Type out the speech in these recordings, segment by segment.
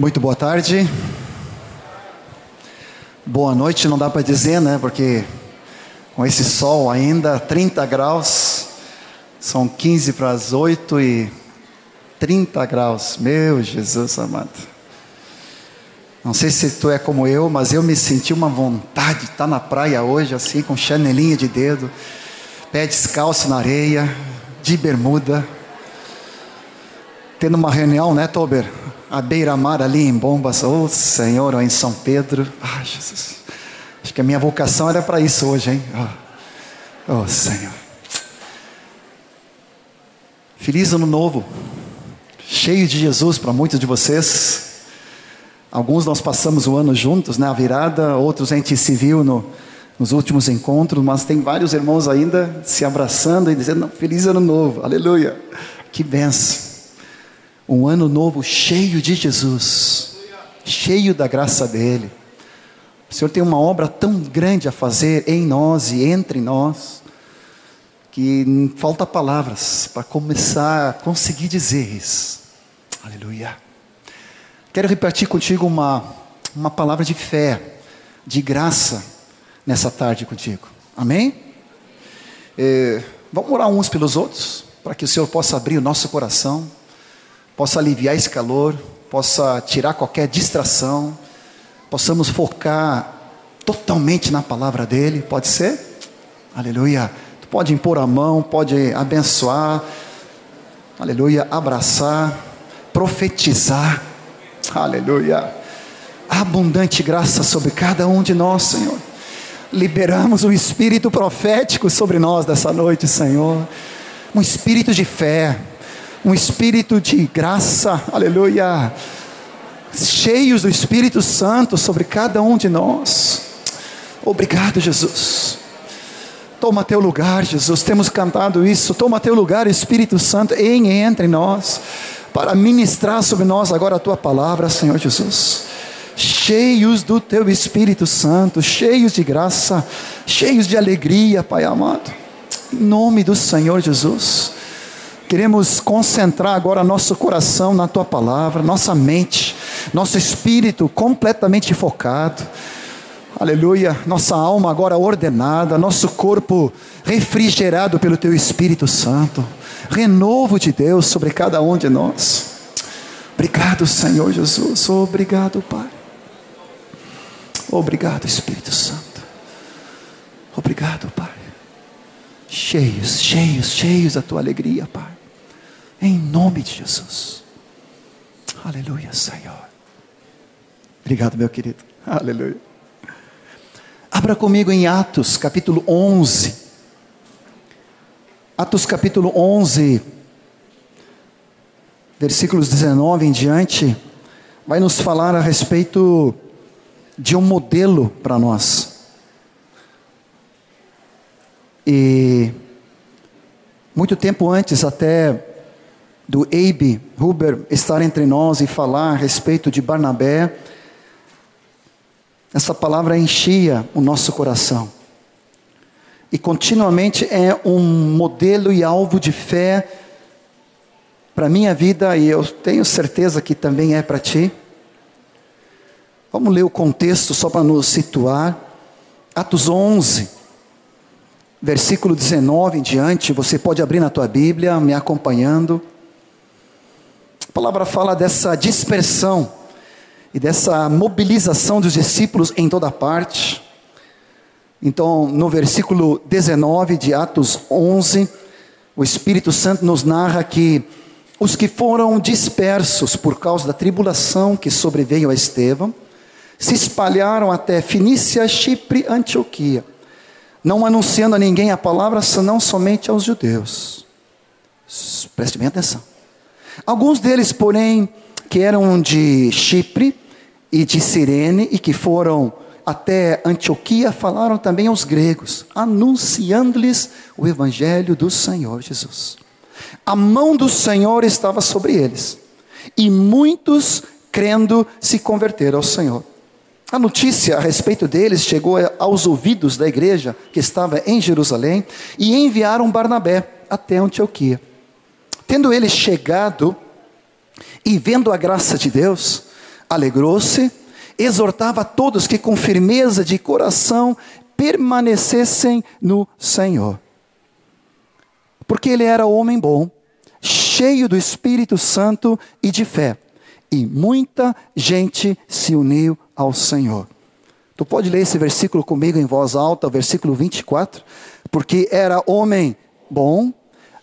Muito boa tarde. Boa noite, não dá para dizer, né? Porque com esse sol ainda, 30 graus, são 15 para as 8 e 30 graus. Meu Jesus amado. Não sei se tu é como eu, mas eu me senti uma vontade de estar na praia hoje, assim, com chanelinha de dedo, pé descalço na areia, de bermuda. Tendo uma reunião, né, Tober? A beira-mar ali em Bombas, oh Senhor, ou em São Pedro. Ah, Jesus. Acho que a minha vocação era para isso hoje, hein? Oh, oh Senhor. Feliz ano novo, cheio de Jesus para muitos de vocês. Alguns nós passamos o ano juntos, né? A virada, outros a gente se viu no, nos últimos encontros, mas tem vários irmãos ainda se abraçando e dizendo: Feliz ano novo, aleluia. Que benção. Um ano novo cheio de Jesus, cheio da graça dEle. O Senhor tem uma obra tão grande a fazer em nós e entre nós, que falta palavras para começar a conseguir dizer isso. Aleluia. Quero repartir contigo uma, uma palavra de fé, de graça, nessa tarde contigo. Amém? É, vamos orar uns pelos outros, para que o Senhor possa abrir o nosso coração possa aliviar esse calor, possa tirar qualquer distração, possamos focar totalmente na palavra dele, pode ser? Aleluia. Tu pode impor a mão, pode abençoar, aleluia, abraçar, profetizar, aleluia. Abundante graça sobre cada um de nós, Senhor. Liberamos o espírito profético sobre nós dessa noite, Senhor. Um espírito de fé, um espírito de graça, aleluia, cheios do Espírito Santo sobre cada um de nós. Obrigado, Jesus. Toma teu lugar, Jesus. Temos cantado isso. Toma teu lugar, Espírito Santo, em entre nós, para ministrar sobre nós agora a tua palavra, Senhor Jesus. Cheios do teu Espírito Santo, cheios de graça, cheios de alegria, Pai amado. Em nome do Senhor Jesus. Queremos concentrar agora nosso coração na tua palavra, nossa mente, nosso espírito completamente focado. Aleluia, nossa alma agora ordenada, nosso corpo refrigerado pelo teu Espírito Santo. Renovo de Deus sobre cada um de nós. Obrigado, Senhor Jesus. Obrigado, Pai. Obrigado, Espírito Santo. Obrigado, Pai. Cheios, cheios, cheios da tua alegria, Pai. Em nome de Jesus. Aleluia, Senhor. Obrigado, meu querido. Aleluia. Abra comigo em Atos, capítulo 11. Atos, capítulo 11, versículos 19 em diante, vai nos falar a respeito de um modelo para nós. E muito tempo antes, até do Abe Huber estar entre nós e falar a respeito de Barnabé, essa palavra enchia o nosso coração. E continuamente é um modelo e alvo de fé para minha vida, e eu tenho certeza que também é para ti. Vamos ler o contexto só para nos situar. Atos 11, versículo 19 em diante. Você pode abrir na tua Bíblia, me acompanhando. Palavra fala dessa dispersão e dessa mobilização dos discípulos em toda parte. Então, no versículo 19 de Atos 11, o Espírito Santo nos narra que os que foram dispersos por causa da tribulação que sobreveio a Estevão, se espalharam até Finícia, Chipre, Antioquia, não anunciando a ninguém a palavra, senão somente aos judeus. Preste bem atenção. Alguns deles, porém, que eram de Chipre e de Cirene e que foram até Antioquia, falaram também aos gregos, anunciando-lhes o evangelho do Senhor Jesus. A mão do Senhor estava sobre eles, e muitos, crendo, se converteram ao Senhor. A notícia a respeito deles chegou aos ouvidos da igreja que estava em Jerusalém e enviaram Barnabé até Antioquia. Tendo ele chegado e vendo a graça de Deus, alegrou-se, exortava a todos que com firmeza de coração permanecessem no Senhor. Porque ele era homem bom, cheio do Espírito Santo e de fé, e muita gente se uniu ao Senhor. Tu pode ler esse versículo comigo em voz alta, versículo 24? Porque era homem bom,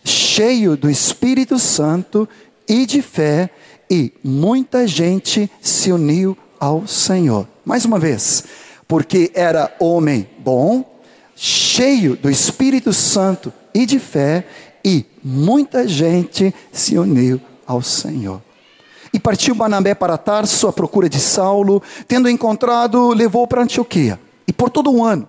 cheio do Espírito Santo e de fé, e muita gente se uniu ao Senhor. Mais uma vez, porque era homem bom, cheio do Espírito Santo e de fé, e muita gente se uniu ao Senhor. E partiu Banabé para Tarso à procura de Saulo, tendo encontrado, levou para Antioquia. E por todo um ano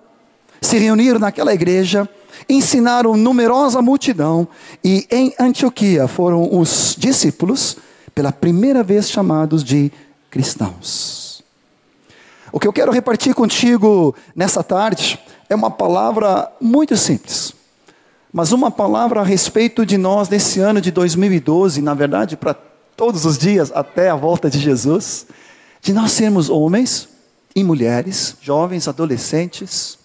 se reuniram naquela igreja ensinaram numerosa multidão, e em Antioquia foram os discípulos, pela primeira vez chamados de cristãos. O que eu quero repartir contigo nessa tarde é uma palavra muito simples, mas uma palavra a respeito de nós nesse ano de 2012, na verdade, para todos os dias até a volta de Jesus, de nós sermos homens e mulheres, jovens, adolescentes,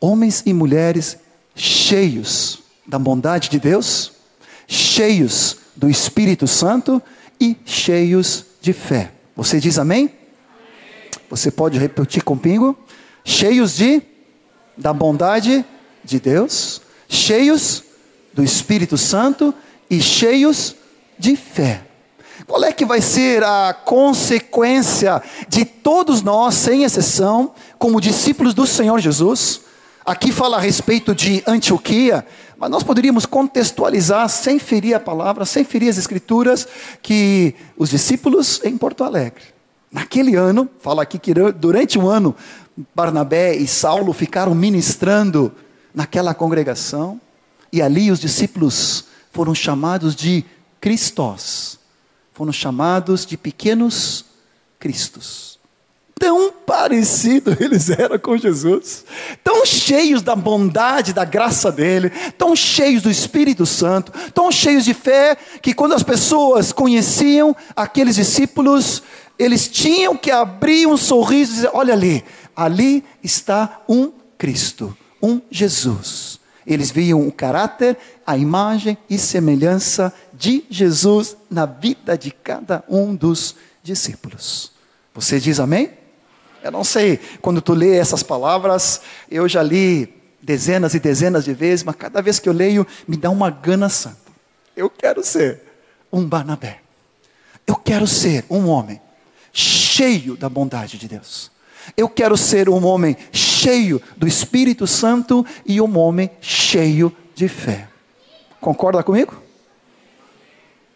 homens e mulheres cheios da bondade de Deus, cheios do Espírito Santo e cheios de fé. Você diz amém? Você pode repetir comigo? Cheios de da bondade de Deus, cheios do Espírito Santo e cheios de fé. Qual é que vai ser a consequência de todos nós, sem exceção, como discípulos do Senhor Jesus? Aqui fala a respeito de Antioquia, mas nós poderíamos contextualizar, sem ferir a palavra, sem ferir as escrituras, que os discípulos em Porto Alegre, naquele ano, fala aqui que durante um ano, Barnabé e Saulo ficaram ministrando naquela congregação, e ali os discípulos foram chamados de Cristos, foram chamados de pequenos Cristos. Tão parecido eles eram com Jesus, tão cheios da bondade, da graça dele, tão cheios do Espírito Santo, tão cheios de fé, que quando as pessoas conheciam aqueles discípulos, eles tinham que abrir um sorriso e dizer: Olha ali, ali está um Cristo, um Jesus. Eles viam o caráter, a imagem e semelhança de Jesus na vida de cada um dos discípulos. Você diz amém? Eu não sei, quando tu lê essas palavras, eu já li dezenas e dezenas de vezes, mas cada vez que eu leio, me dá uma gana santa. Eu quero ser um Barnabé. Eu quero ser um homem cheio da bondade de Deus. Eu quero ser um homem cheio do Espírito Santo e um homem cheio de fé. Concorda comigo?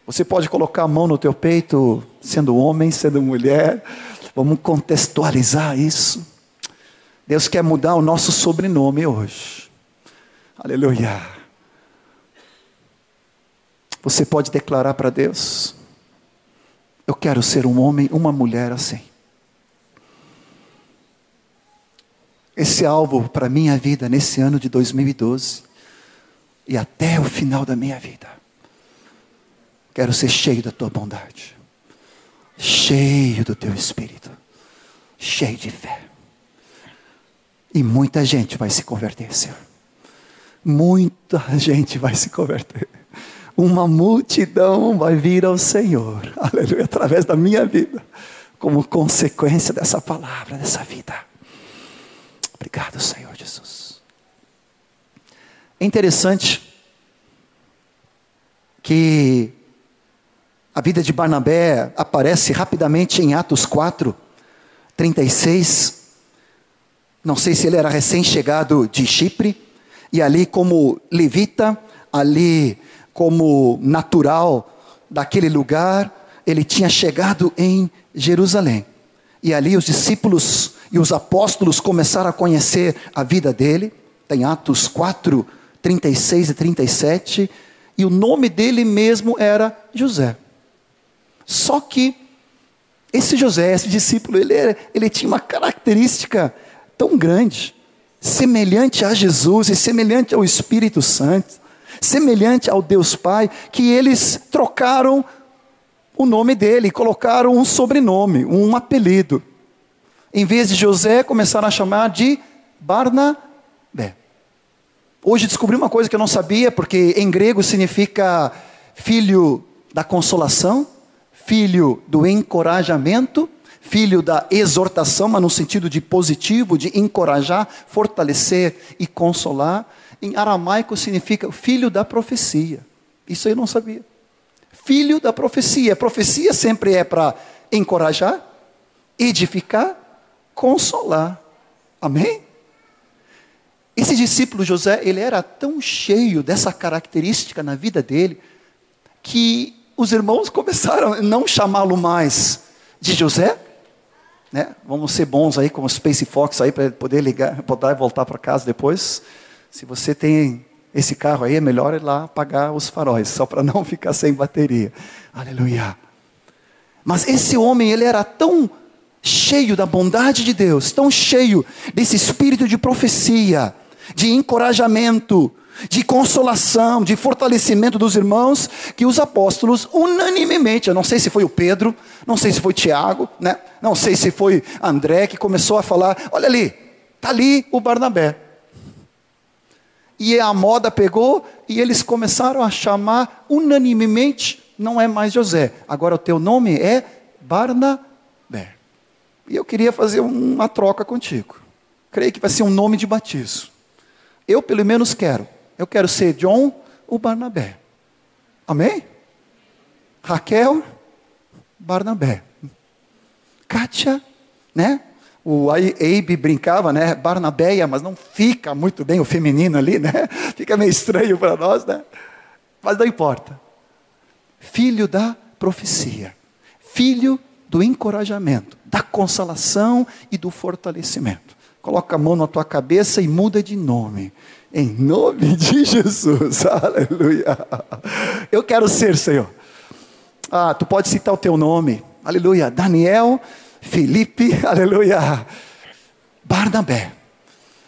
Você pode colocar a mão no teu peito, sendo homem, sendo mulher, Vamos contextualizar isso. Deus quer mudar o nosso sobrenome hoje. Aleluia. Você pode declarar para Deus: Eu quero ser um homem, uma mulher assim. Esse alvo para minha vida nesse ano de 2012 e até o final da minha vida. Quero ser cheio da tua bondade cheio do teu espírito, cheio de fé. E muita gente vai se converter, Senhor. Muita gente vai se converter. Uma multidão vai vir ao Senhor, aleluia, através da minha vida, como consequência dessa palavra, dessa vida. Obrigado, Senhor Jesus. É interessante que a vida de Barnabé aparece rapidamente em Atos 4, 36. Não sei se ele era recém-chegado de Chipre, e ali, como levita, ali, como natural daquele lugar, ele tinha chegado em Jerusalém. E ali os discípulos e os apóstolos começaram a conhecer a vida dele. Tem Atos 4, 36 e 37. E o nome dele mesmo era José. Só que esse José, esse discípulo, ele, era, ele tinha uma característica tão grande, semelhante a Jesus e semelhante ao Espírito Santo, semelhante ao Deus Pai, que eles trocaram o nome dele, colocaram um sobrenome, um apelido. Em vez de José, começaram a chamar de Barnabé. Hoje descobri uma coisa que eu não sabia, porque em grego significa filho da consolação, filho do encorajamento, filho da exortação, mas no sentido de positivo, de encorajar, fortalecer e consolar. Em aramaico significa filho da profecia. Isso eu não sabia. Filho da profecia. Profecia sempre é para encorajar, edificar, consolar. Amém? Esse discípulo José, ele era tão cheio dessa característica na vida dele, que os irmãos começaram a não chamá-lo mais de José, né? Vamos ser bons aí como Space Fox aí para poder ligar, poder voltar para casa depois. Se você tem esse carro aí, é melhor ir lá apagar os faróis, só para não ficar sem bateria. Aleluia. Mas esse homem, ele era tão cheio da bondade de Deus, tão cheio desse espírito de profecia, de encorajamento, de consolação, de fortalecimento dos irmãos, que os apóstolos unanimemente, eu não sei se foi o Pedro, não sei se foi Tiago, né? não sei se foi André que começou a falar: olha ali, está ali o Barnabé. E a moda pegou e eles começaram a chamar unanimemente, não é mais José, agora o teu nome é Barnabé. E eu queria fazer uma troca contigo. Creio que vai ser um nome de batismo. Eu, pelo menos, quero. Eu quero ser John ou Barnabé. Amém? Raquel, Barnabé. Kátia, né? O Abe brincava, né? Barnabéia, mas não fica muito bem o feminino ali, né? Fica meio estranho para nós, né? Mas não importa. Filho da profecia. Filho do encorajamento, da consolação e do fortalecimento. Coloca a mão na tua cabeça e muda de nome. Em nome de Jesus. Aleluia. Eu quero ser, Senhor. Ah, tu pode citar o teu nome. Aleluia. Daniel, Felipe, aleluia. Barnabé.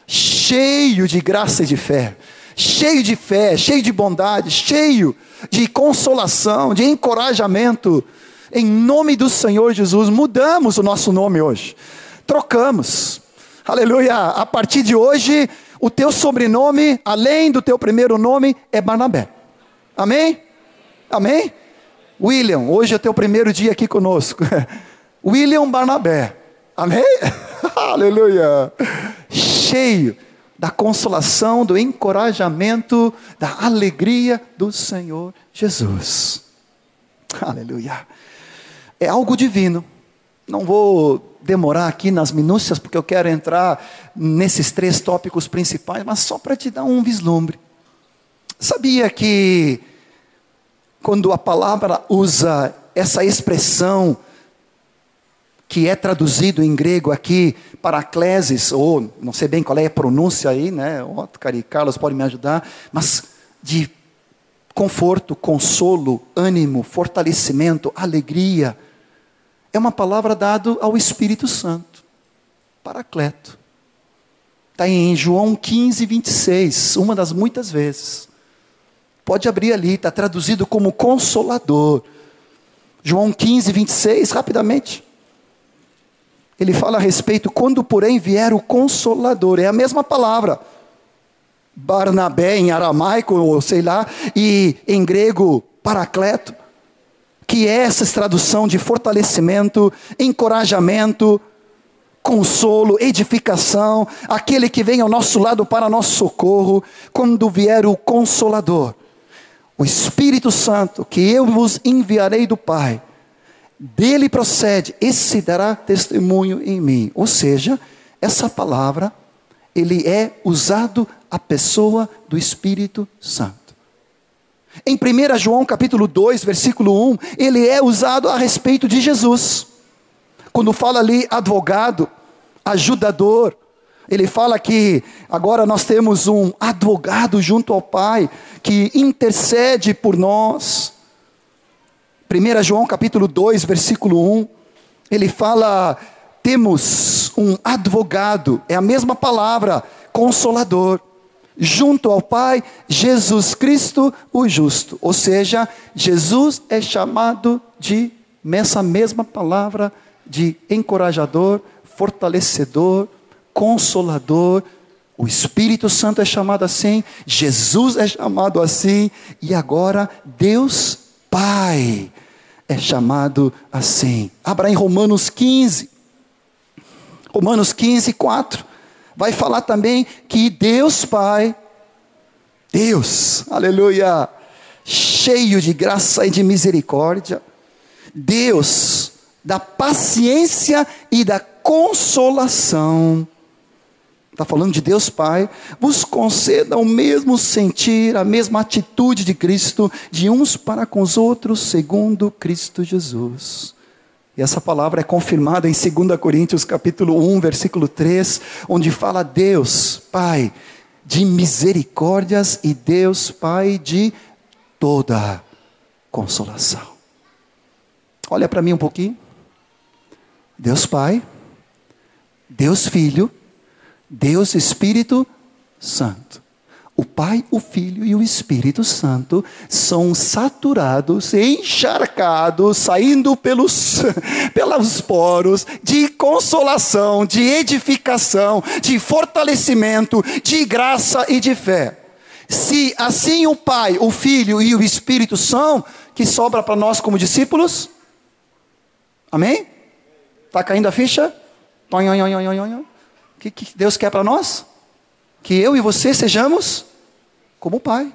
Cheio de graça e de fé. Cheio de fé, cheio de bondade, cheio de consolação, de encorajamento. Em nome do Senhor Jesus, mudamos o nosso nome hoje. Trocamos Aleluia. A partir de hoje, o teu sobrenome, além do teu primeiro nome, é Barnabé. Amém? Amém? William, hoje é teu primeiro dia aqui conosco. William Barnabé. Amém? Aleluia. Cheio da consolação, do encorajamento, da alegria do Senhor Jesus. Aleluia. É algo divino. Não vou demorar aqui nas minúcias, porque eu quero entrar nesses três tópicos principais, mas só para te dar um vislumbre. Sabia que quando a palavra usa essa expressão que é traduzido em grego aqui, paracleses, ou não sei bem qual é a pronúncia aí, né? Otcar e Carlos podem me ajudar, mas de conforto, consolo, ânimo, fortalecimento, alegria, é uma palavra dada ao Espírito Santo, Paracleto. Está em João 15, 26, uma das muitas vezes. Pode abrir ali, está traduzido como consolador. João 15, 26, rapidamente. Ele fala a respeito, quando porém vier o consolador, é a mesma palavra. Barnabé em aramaico, ou sei lá, e em grego, paracleto que é essa tradução de fortalecimento, encorajamento, consolo, edificação, aquele que vem ao nosso lado para nosso socorro, quando vier o Consolador, o Espírito Santo, que eu vos enviarei do Pai, dele procede, esse dará testemunho em mim. Ou seja, essa palavra, ele é usado a pessoa do Espírito Santo. Em 1 João capítulo 2, versículo 1, ele é usado a respeito de Jesus. Quando fala ali advogado, ajudador, ele fala que agora nós temos um advogado junto ao Pai que intercede por nós. 1 João capítulo 2, versículo 1, ele fala: temos um advogado, é a mesma palavra, consolador. Junto ao Pai, Jesus Cristo o justo. Ou seja, Jesus é chamado de, essa mesma palavra, de encorajador, fortalecedor, consolador. O Espírito Santo é chamado assim, Jesus é chamado assim, e agora Deus Pai é chamado assim. Abra em Romanos 15. Romanos 15, 4 vai falar também que Deus Pai, Deus, aleluia, cheio de graça e de misericórdia, Deus da paciência e da consolação, está falando de Deus Pai, vos conceda o mesmo sentir, a mesma atitude de Cristo, de uns para com os outros, segundo Cristo Jesus. E essa palavra é confirmada em 2 Coríntios capítulo 1, versículo 3, onde fala Deus, Pai de misericórdias e Deus Pai de toda consolação. Olha para mim um pouquinho. Deus Pai, Deus Filho, Deus Espírito Santo. O Pai, o Filho e o Espírito Santo são saturados, encharcados, saindo pelos, pelos poros de consolação, de edificação, de fortalecimento, de graça e de fé. Se assim o Pai, o Filho e o Espírito são, que sobra para nós como discípulos? Amém? Está caindo a ficha? O que, que Deus quer para nós? Que eu e você sejamos como Pai,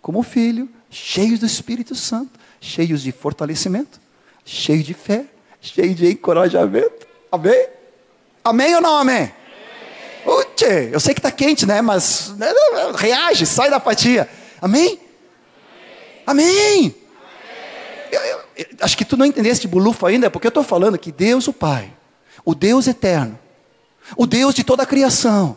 como Filho, cheios do Espírito Santo, cheios de fortalecimento, cheios de fé, cheios de encorajamento. Amém? Amém ou não amém? Uche, eu sei que está quente, né? Mas né, reage, sai da apatia. Amém? Amém. Eu, eu, eu, acho que tu não entendeste de bulufo ainda, porque eu estou falando que Deus, o Pai, o Deus eterno, o Deus de toda a criação,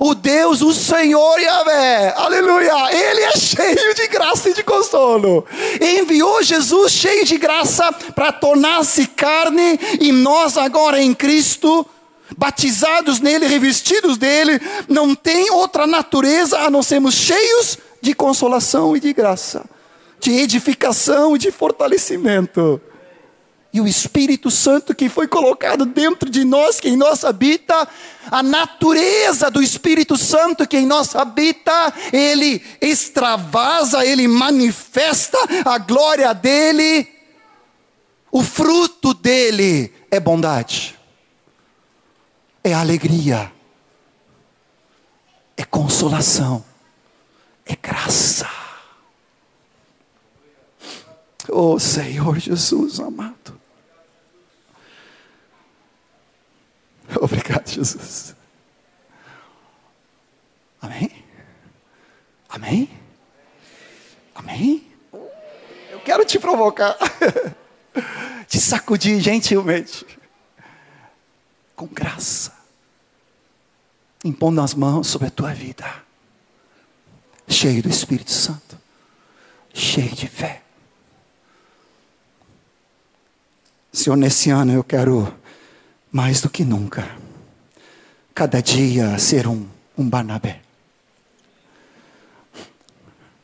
o Deus, o Senhor Yahvé, aleluia, Ele é cheio de graça e de consolo. Enviou Jesus cheio de graça para tornar-se carne, e nós agora em Cristo, batizados nele, revestidos dele, não tem outra natureza a não sermos cheios de consolação e de graça, de edificação e de fortalecimento e o Espírito Santo que foi colocado dentro de nós, que em nós habita, a natureza do Espírito Santo que em nós habita, ele extravasa, ele manifesta a glória dele, o fruto dele é bondade, é alegria, é consolação, é graça. Oh Senhor Jesus amado. Obrigado, Jesus. Amém? Amém? Amém? Eu quero te provocar, te sacudir gentilmente, com graça, impondo as mãos sobre a tua vida, cheio do Espírito Santo, cheio de fé. Senhor, nesse ano eu quero mais do que nunca, cada dia ser um, um Barnabé.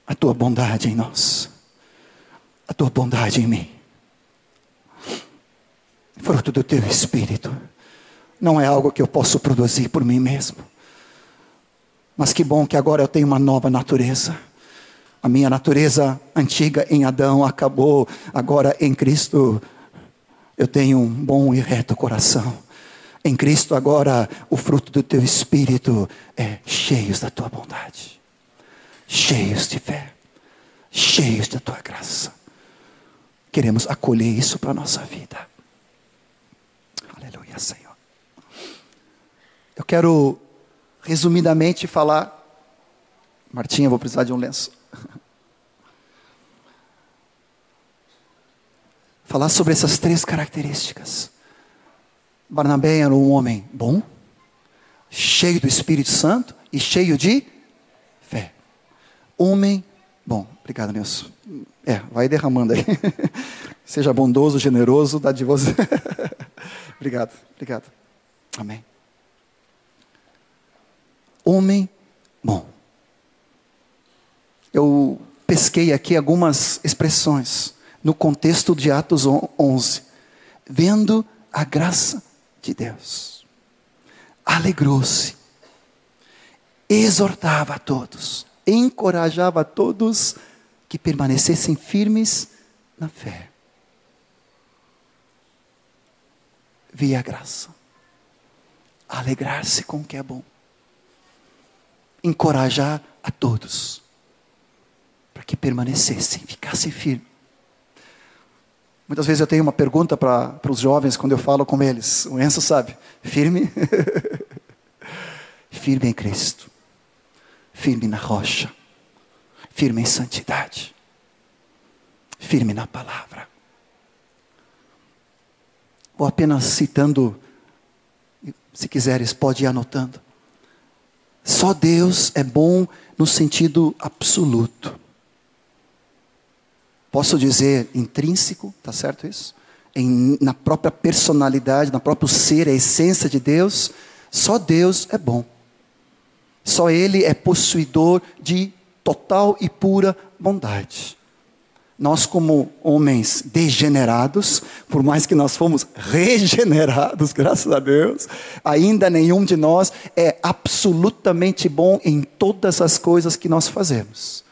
A tua bondade em nós, a tua bondade em mim, fruto do teu espírito, não é algo que eu posso produzir por mim mesmo. Mas que bom que agora eu tenho uma nova natureza. A minha natureza antiga em Adão acabou, agora em Cristo eu tenho um bom e reto coração. Em Cristo agora o fruto do teu espírito é cheios da tua bondade, cheios de fé, cheios da tua graça. Queremos acolher isso para a nossa vida. Aleluia, Senhor. Eu quero resumidamente falar. Martinha, vou precisar de um lenço. Falar sobre essas três características. Barnabé era um homem bom, cheio do Espírito Santo e cheio de fé. Homem bom. Obrigado, Nilson. É, vai derramando aí. Seja bondoso, generoso, dadivoso. obrigado, obrigado. Amém. Homem bom. Eu pesquei aqui algumas expressões no contexto de Atos 11. Vendo a graça de Deus, alegrou-se, exortava a todos, encorajava a todos que permanecessem firmes na fé. Via a graça, alegrar-se com o que é bom, encorajar a todos, para que permanecessem, ficassem firmes. Muitas vezes eu tenho uma pergunta para os jovens quando eu falo com eles. O Enzo sabe. Firme? firme em Cristo. Firme na rocha. Firme em santidade. Firme na palavra. Ou apenas citando, se quiseres, pode ir anotando. Só Deus é bom no sentido absoluto. Posso dizer intrínseco, tá certo isso? Em, na própria personalidade, na próprio ser, a essência de Deus, só Deus é bom. Só Ele é possuidor de total e pura bondade. Nós, como homens degenerados, por mais que nós fomos regenerados, graças a Deus, ainda nenhum de nós é absolutamente bom em todas as coisas que nós fazemos.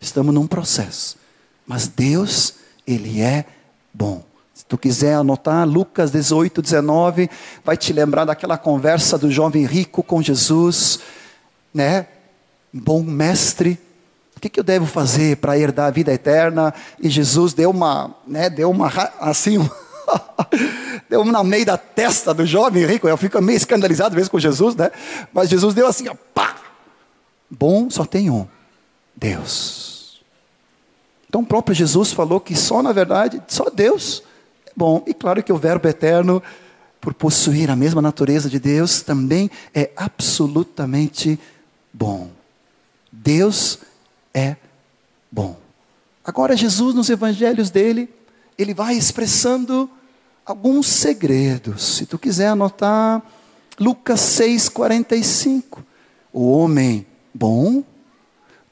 Estamos num processo. Mas Deus, Ele é bom. Se tu quiser anotar, Lucas 18, 19, vai te lembrar daquela conversa do jovem rico com Jesus, né? Bom mestre, o que, que eu devo fazer para herdar a vida eterna? E Jesus deu uma, né, deu uma, assim, deu uma no meio da testa do jovem rico, eu fico meio escandalizado mesmo com Jesus, né? Mas Jesus deu assim, ó, pá! Bom só tem um, Deus. Então o próprio Jesus falou que só na verdade, só Deus é bom. E claro que o Verbo eterno, por possuir a mesma natureza de Deus, também é absolutamente bom. Deus é bom. Agora Jesus nos evangelhos dele, ele vai expressando alguns segredos. Se tu quiser anotar Lucas 6:45. O homem bom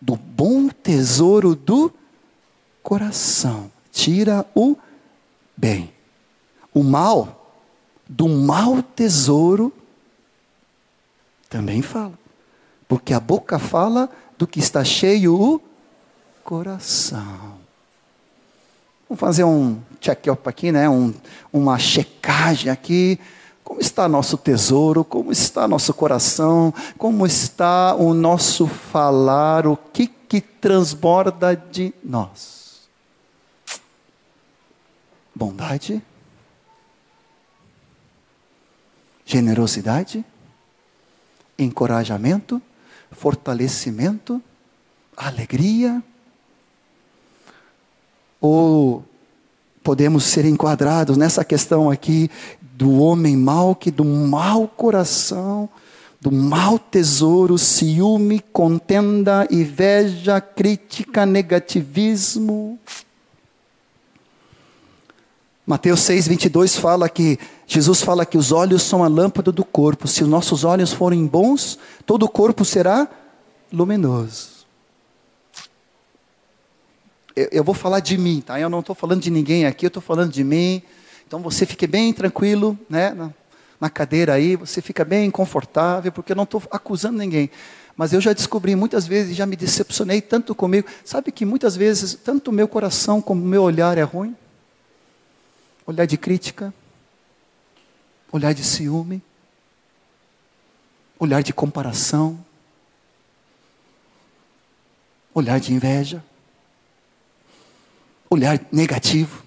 do bom tesouro do coração. Tira o bem. O mal, do mau tesouro, também fala. Porque a boca fala do que está cheio o coração. Vamos fazer um check-up aqui, né? Um, uma checagem aqui. Como está nosso tesouro? Como está nosso coração? Como está o nosso falar? O que, que transborda de nós? Bondade, generosidade, encorajamento, fortalecimento, alegria. Ou podemos ser enquadrados nessa questão aqui do homem mau que do mau coração, do mau tesouro, ciúme, contenda, inveja, crítica, negativismo. Mateus 6, 22 fala que, Jesus fala que os olhos são a lâmpada do corpo. Se os nossos olhos forem bons, todo o corpo será luminoso. Eu, eu vou falar de mim, tá? Eu não estou falando de ninguém aqui, eu estou falando de mim. Então você fique bem tranquilo, né? Na, na cadeira aí, você fica bem confortável, porque eu não estou acusando ninguém. Mas eu já descobri muitas vezes, já me decepcionei tanto comigo. Sabe que muitas vezes, tanto o meu coração como o meu olhar é ruim? Olhar de crítica, olhar de ciúme, olhar de comparação, olhar de inveja, olhar negativo,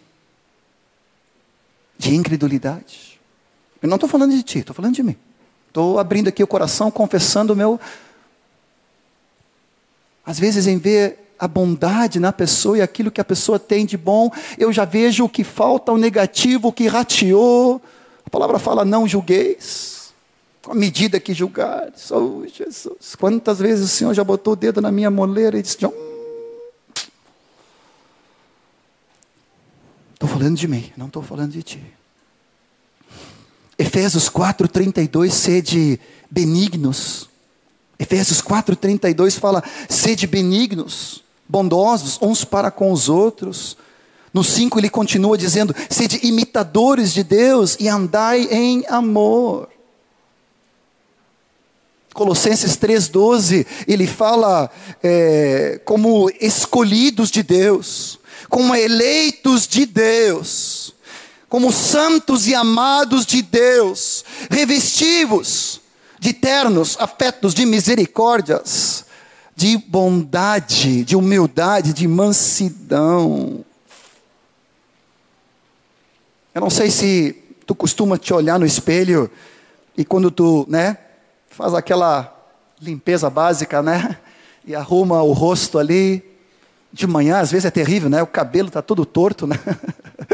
de incredulidade. Eu não estou falando de ti, estou falando de mim. Estou abrindo aqui o coração, confessando o meu. Às vezes, em ver a bondade na pessoa e aquilo que a pessoa tem de bom, eu já vejo o que falta, o negativo, o que rateou. A palavra fala: não julgueis, com a medida que julgar. Oh, Jesus, quantas vezes o Senhor já botou o dedo na minha moleira e disse: John, estou falando de mim, não estou falando de ti. Efésios 4,32, sede benignos. Efésios 4,32 fala: sede benignos bondosos uns para com os outros. No 5 ele continua dizendo: sede imitadores de Deus e andai em amor. Colossenses 3,12, ele fala é, como escolhidos de Deus, como eleitos de Deus, como santos e amados de Deus, revestivos de ternos afetos de misericórdias, de bondade, de humildade, de mansidão. Eu não sei se tu costuma te olhar no espelho e quando tu, né, faz aquela limpeza básica, né? E arruma o rosto ali. De manhã, às vezes é terrível, né? O cabelo está todo torto, né?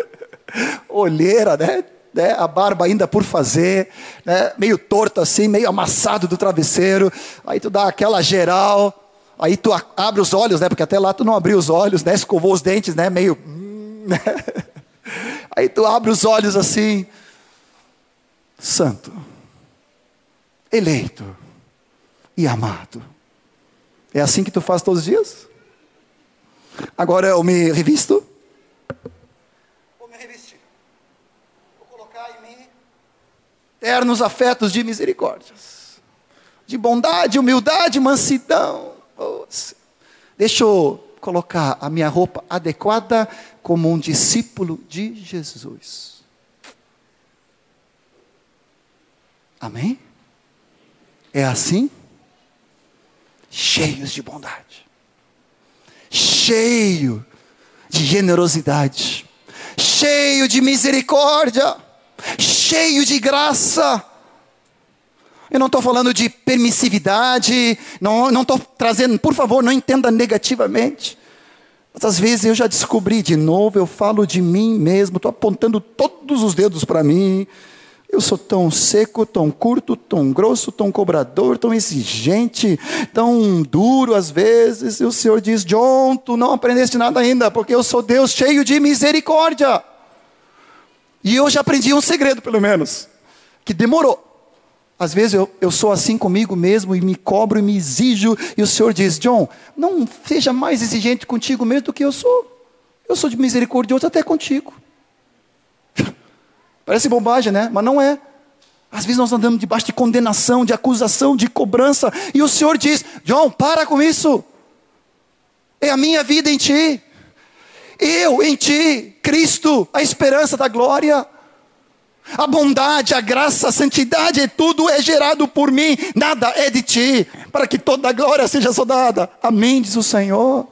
Olheira, né? né? A barba ainda por fazer, né? meio torto assim, meio amassado do travesseiro. Aí tu dá aquela geral. Aí tu abre os olhos, né? Porque até lá tu não abriu os olhos, né? Escovou os dentes, né? Meio. Né? Aí tu abre os olhos assim. Santo eleito e amado. É assim que tu faz todos os dias? Agora eu me revisto? Vou me revestir. Vou colocar em mim eternos afetos de misericórdias, de bondade, humildade, mansidão. Deixa eu colocar a minha roupa adequada como um discípulo de Jesus. Amém? É assim? Cheios de bondade, cheio de generosidade, cheio de misericórdia, cheio de graça. Eu não estou falando de permissividade, não estou trazendo, por favor, não entenda negativamente. Mas às vezes eu já descobri de novo, eu falo de mim mesmo, estou apontando todos os dedos para mim. Eu sou tão seco, tão curto, tão grosso, tão cobrador, tão exigente, tão duro às vezes. E o Senhor diz: John, tu não aprendeste nada ainda, porque eu sou Deus cheio de misericórdia. E eu já aprendi um segredo, pelo menos, que demorou. Às vezes eu, eu sou assim comigo mesmo e me cobro e me exijo, e o Senhor diz: John, não seja mais exigente contigo mesmo do que eu sou. Eu sou de misericordioso até contigo. Parece bobagem, né? Mas não é. Às vezes nós andamos debaixo de condenação, de acusação, de cobrança, e o Senhor diz: John, para com isso. É a minha vida em ti. Eu em ti, Cristo, a esperança da glória. A bondade, a graça, a santidade, tudo é gerado por mim, nada é de ti, para que toda a glória seja só dada. Amém, diz o Senhor.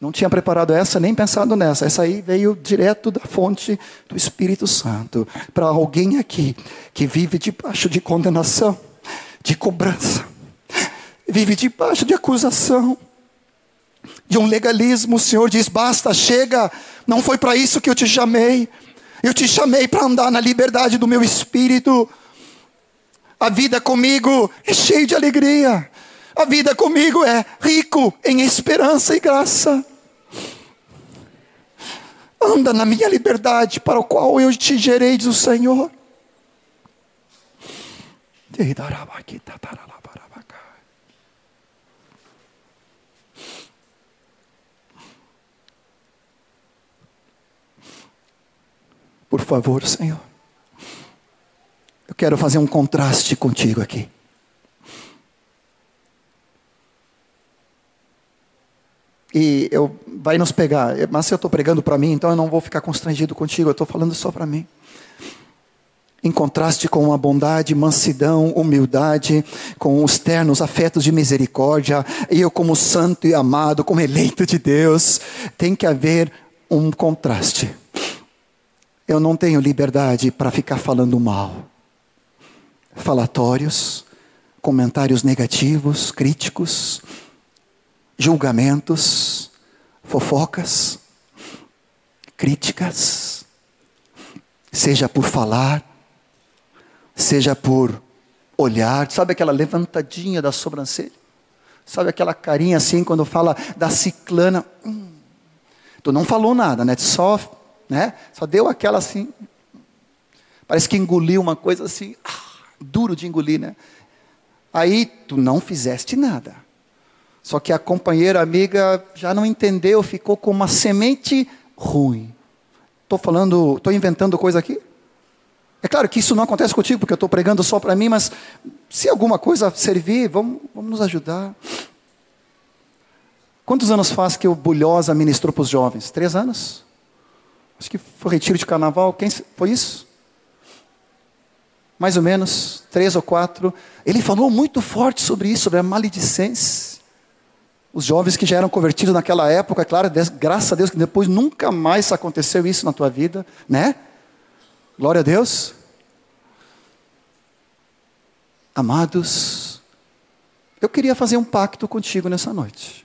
Não tinha preparado essa, nem pensado nessa. Essa aí veio direto da fonte do Espírito Santo. Para alguém aqui que vive debaixo de condenação, de cobrança, vive debaixo de acusação, de um legalismo. O Senhor diz: basta, chega. Não foi para isso que eu te chamei. Eu te chamei para andar na liberdade do meu espírito. A vida comigo é cheia de alegria. A vida comigo é rico em esperança e graça. Anda na minha liberdade para o qual eu te gerei, diz o Senhor. Por favor, Senhor. Eu quero fazer um contraste contigo aqui. E eu, vai nos pegar. Mas se eu estou pregando para mim, então eu não vou ficar constrangido contigo, eu estou falando só para mim. Em contraste com a bondade, mansidão, humildade, com os ternos afetos de misericórdia, eu, como santo e amado, como eleito de Deus, tem que haver um contraste. Eu não tenho liberdade para ficar falando mal. Falatórios, comentários negativos, críticos, julgamentos, fofocas, críticas, seja por falar, seja por olhar, sabe aquela levantadinha da sobrancelha? Sabe aquela carinha assim quando fala da ciclana? Hum, tu não falou nada, né? Só, né? Só deu aquela assim. Parece que engoliu uma coisa assim, ah, duro de engolir, né? Aí tu não fizeste nada. Só que a companheira amiga já não entendeu, ficou com uma semente ruim. Estou falando, estou inventando coisa aqui? É claro que isso não acontece contigo, porque eu estou pregando só para mim, mas se alguma coisa servir, vamos, vamos nos ajudar. Quantos anos faz que o Bulhosa ministrou para os jovens? Três anos? Acho que foi retiro de carnaval. Quem foi isso? Mais ou menos, três ou quatro. Ele falou muito forte sobre isso, sobre a maledicência. Os jovens que já eram convertidos naquela época, claro, graças a Deus que depois nunca mais aconteceu isso na tua vida, né? Glória a Deus. Amados, eu queria fazer um pacto contigo nessa noite.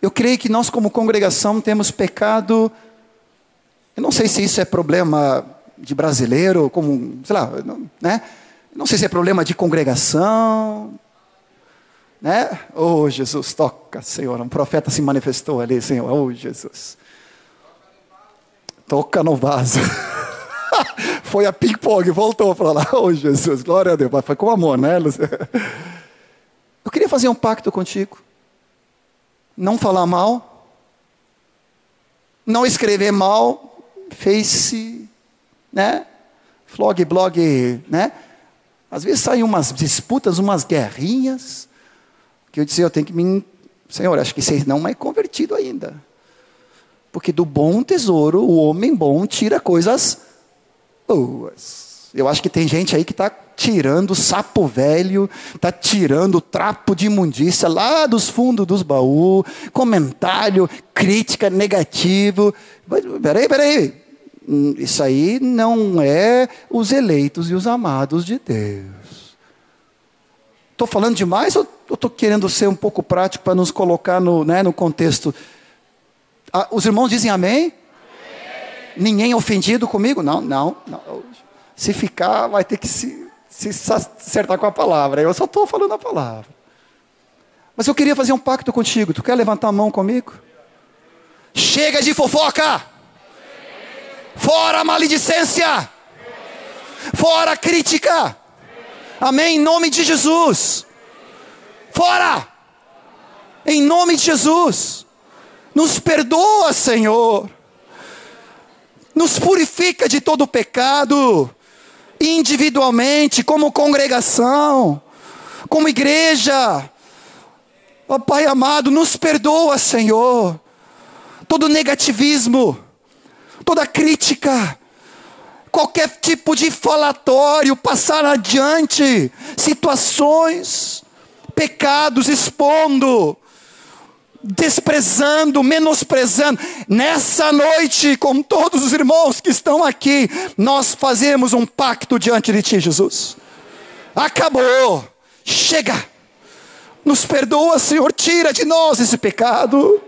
Eu creio que nós, como congregação, temos pecado. Eu não sei se isso é problema de brasileiro, como, sei lá, né? Não sei se é problema de congregação, né? Oh, Jesus, toca, Senhor. Um profeta se manifestou ali, Senhor. Oh, Jesus. Toca no vaso. Foi a ping-pong, voltou para lá. Oh, Jesus, glória a Deus. Foi com amor, né, Eu queria fazer um pacto contigo. Não falar mal. Não escrever mal. Face, né? Flog, blog, né? Às vezes saem umas disputas, umas guerrinhas. Que eu disse, eu tenho que me. Senhor, acho que você não é convertido ainda. Porque do bom tesouro, o homem bom tira coisas boas. Eu acho que tem gente aí que está tirando sapo velho, está tirando trapo de imundícia lá dos fundos dos baús, comentário, crítica negativo. Peraí, peraí. Hum, isso aí não é os eleitos e os amados de Deus. Estou falando demais ou estou querendo ser um pouco prático para nos colocar no, né, no contexto? Ah, os irmãos dizem amém? Ninguém ofendido comigo? Não, não, não. Se ficar, vai ter que se, se acertar com a palavra. Eu só estou falando a palavra. Mas eu queria fazer um pacto contigo. Tu quer levantar a mão comigo? Chega de fofoca! Fora maledicência! Fora crítica! Amém? Em nome de Jesus! Fora! Em nome de Jesus! Nos perdoa, Senhor! nos purifica de todo pecado, individualmente, como congregação, como igreja. Ó oh, Pai amado, nos perdoa, Senhor, todo negativismo, toda crítica, qualquer tipo de falatório, passar adiante situações, pecados, expondo, desprezando, menosprezando. Nessa noite, com todos os irmãos que estão aqui, nós fazemos um pacto diante de Ti, Jesus. Acabou, chega, nos perdoa, Senhor, tira de nós esse pecado.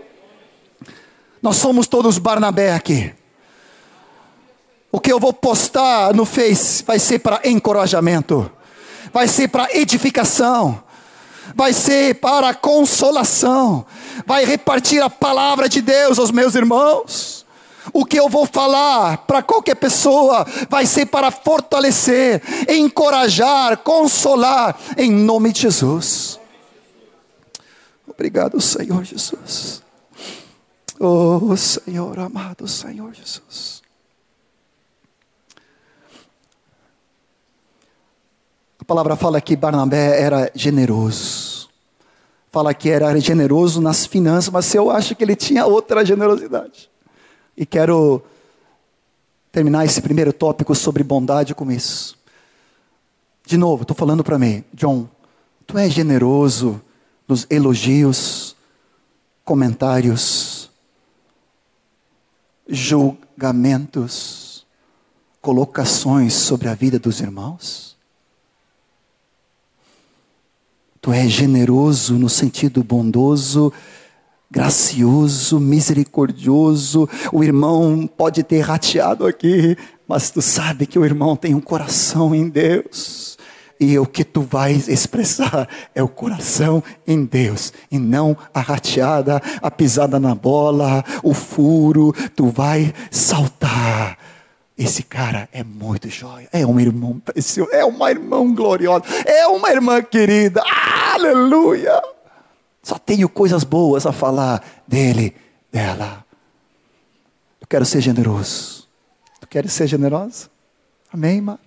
Nós somos todos Barnabé aqui. O que eu vou postar no Face vai ser para encorajamento, vai ser para edificação vai ser para consolação, vai repartir a palavra de Deus aos meus irmãos. O que eu vou falar para qualquer pessoa vai ser para fortalecer, encorajar, consolar, em nome de Jesus. Obrigado, Senhor Jesus. Oh, Senhor amado, Senhor Jesus. palavra fala que Barnabé era generoso. Fala que era generoso nas finanças, mas eu acho que ele tinha outra generosidade. E quero terminar esse primeiro tópico sobre bondade com isso. De novo, estou falando para mim, John, tu és generoso nos elogios, comentários, julgamentos, colocações sobre a vida dos irmãos? Tu és generoso no sentido bondoso, gracioso, misericordioso. O irmão pode ter rateado aqui, mas tu sabe que o irmão tem um coração em Deus. E o que tu vais expressar é o coração em Deus, e não a rateada, a pisada na bola, o furo. Tu vai saltar esse cara é muito jóia. É um irmão precioso. É uma irmã gloriosa. É uma irmã querida. Aleluia. Só tenho coisas boas a falar dele, dela. Eu quero ser generoso. Tu queres ser generoso? Amém, irmã?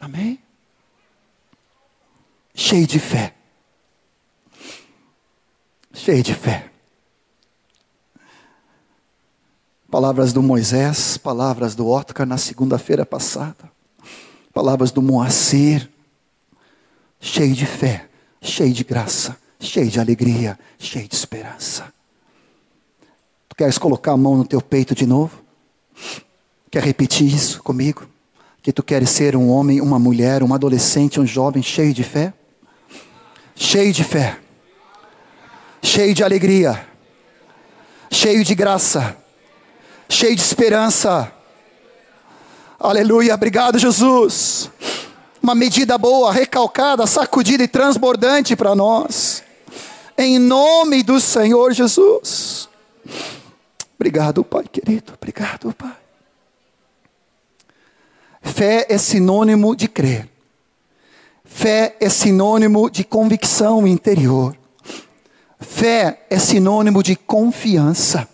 Amém? Cheio de fé. Cheio de fé. Palavras do Moisés, palavras do Otcar na segunda-feira passada. Palavras do Moacir. Cheio de fé, cheio de graça, cheio de alegria, cheio de esperança. Tu queres colocar a mão no teu peito de novo? Quer repetir isso comigo? Que tu queres ser um homem, uma mulher, um adolescente, um jovem cheio de fé? Cheio de fé, cheio de alegria, cheio de graça, cheio de esperança. Aleluia, obrigado, Jesus. Uma medida boa, recalcada, sacudida e transbordante para nós. Em nome do Senhor Jesus. Obrigado, Pai querido. Obrigado, Pai. Fé é sinônimo de crer. Fé é sinônimo de convicção interior. Fé é sinônimo de confiança.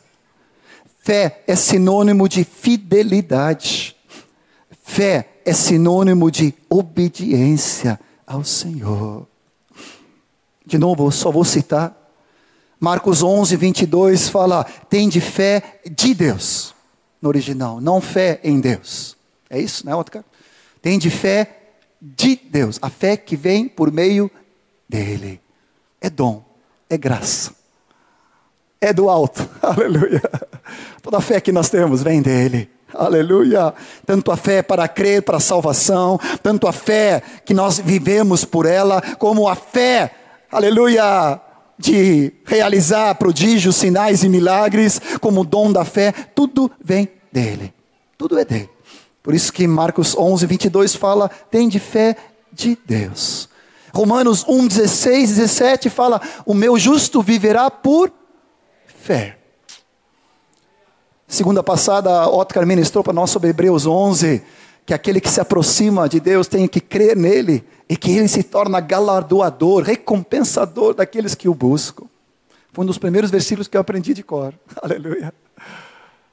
Fé é sinônimo de fidelidade. Fé é sinônimo de obediência ao Senhor. De novo, só vou citar. Marcos 11, 22 fala: tem de fé de Deus, no original, não fé em Deus. É isso, né, Otcar? Tem de fé de Deus, a fé que vem por meio dele. É dom, é graça, é do alto, aleluia. Toda a fé que nós temos vem dele. Aleluia. Tanto a fé para crer para a salvação, tanto a fé que nós vivemos por ela, como a fé, aleluia, de realizar prodígios, sinais e milagres, como o dom da fé, tudo vem dele. Tudo é dele. Por isso que Marcos 11, 22 fala: tem de fé de Deus. Romanos 1, 16, 17 fala: o meu justo viverá por fé. Segunda passada, Otcar ministrou para nós sobre Hebreus 11, que aquele que se aproxima de Deus tem que crer nele e que ele se torna galardoador, recompensador daqueles que o buscam. Foi um dos primeiros versículos que eu aprendi de cor. Aleluia.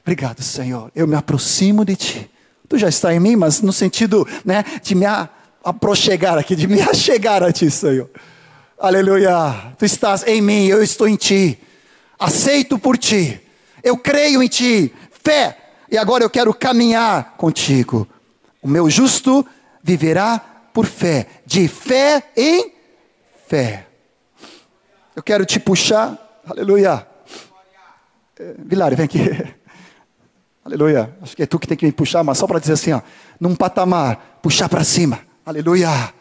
Obrigado, Senhor. Eu me aproximo de ti. Tu já está em mim, mas no sentido, né, de me aproxegar aqui, de me achegar a ti, Senhor. Aleluia. Tu estás em mim, eu estou em ti. Aceito por ti eu creio em ti, fé, e agora eu quero caminhar contigo. O meu justo viverá por fé, de fé em fé. Eu quero te puxar, aleluia. É, Vilário, vem aqui. Aleluia. Acho que é tu que tem que me puxar, mas só para dizer assim, ó, num patamar, puxar para cima. Aleluia.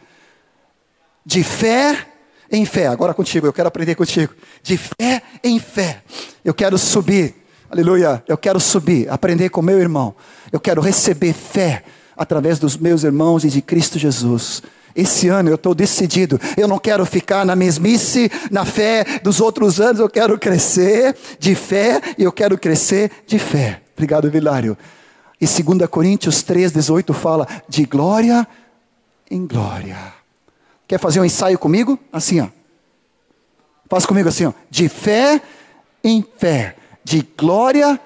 De fé em fé. Agora contigo, eu quero aprender contigo. De fé em fé. Eu quero subir Aleluia. Eu quero subir, aprender com meu irmão. Eu quero receber fé através dos meus irmãos e de Cristo Jesus. Esse ano eu estou decidido. Eu não quero ficar na mesmice, na fé dos outros anos. Eu quero crescer de fé e eu quero crescer de fé. Obrigado, Vilário. E 2 Coríntios 3,18 fala de glória em glória. Quer fazer um ensaio comigo? Assim, ó. Faz comigo assim, ó. De fé em fé de glória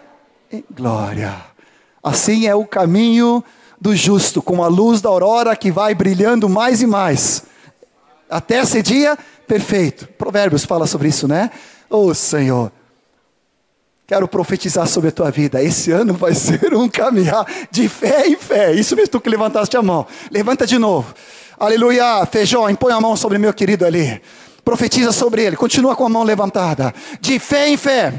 em glória. Assim é o caminho do justo, com a luz da aurora que vai brilhando mais e mais, até esse dia perfeito. Provérbios fala sobre isso, né? Oh Senhor, quero profetizar sobre a tua vida. Esse ano vai ser um caminhar de fé em fé. Isso mesmo, tu que levantaste a mão. Levanta de novo. Aleluia. Feijão, põe a mão sobre meu querido ali. Profetiza sobre ele. Continua com a mão levantada. De fé em fé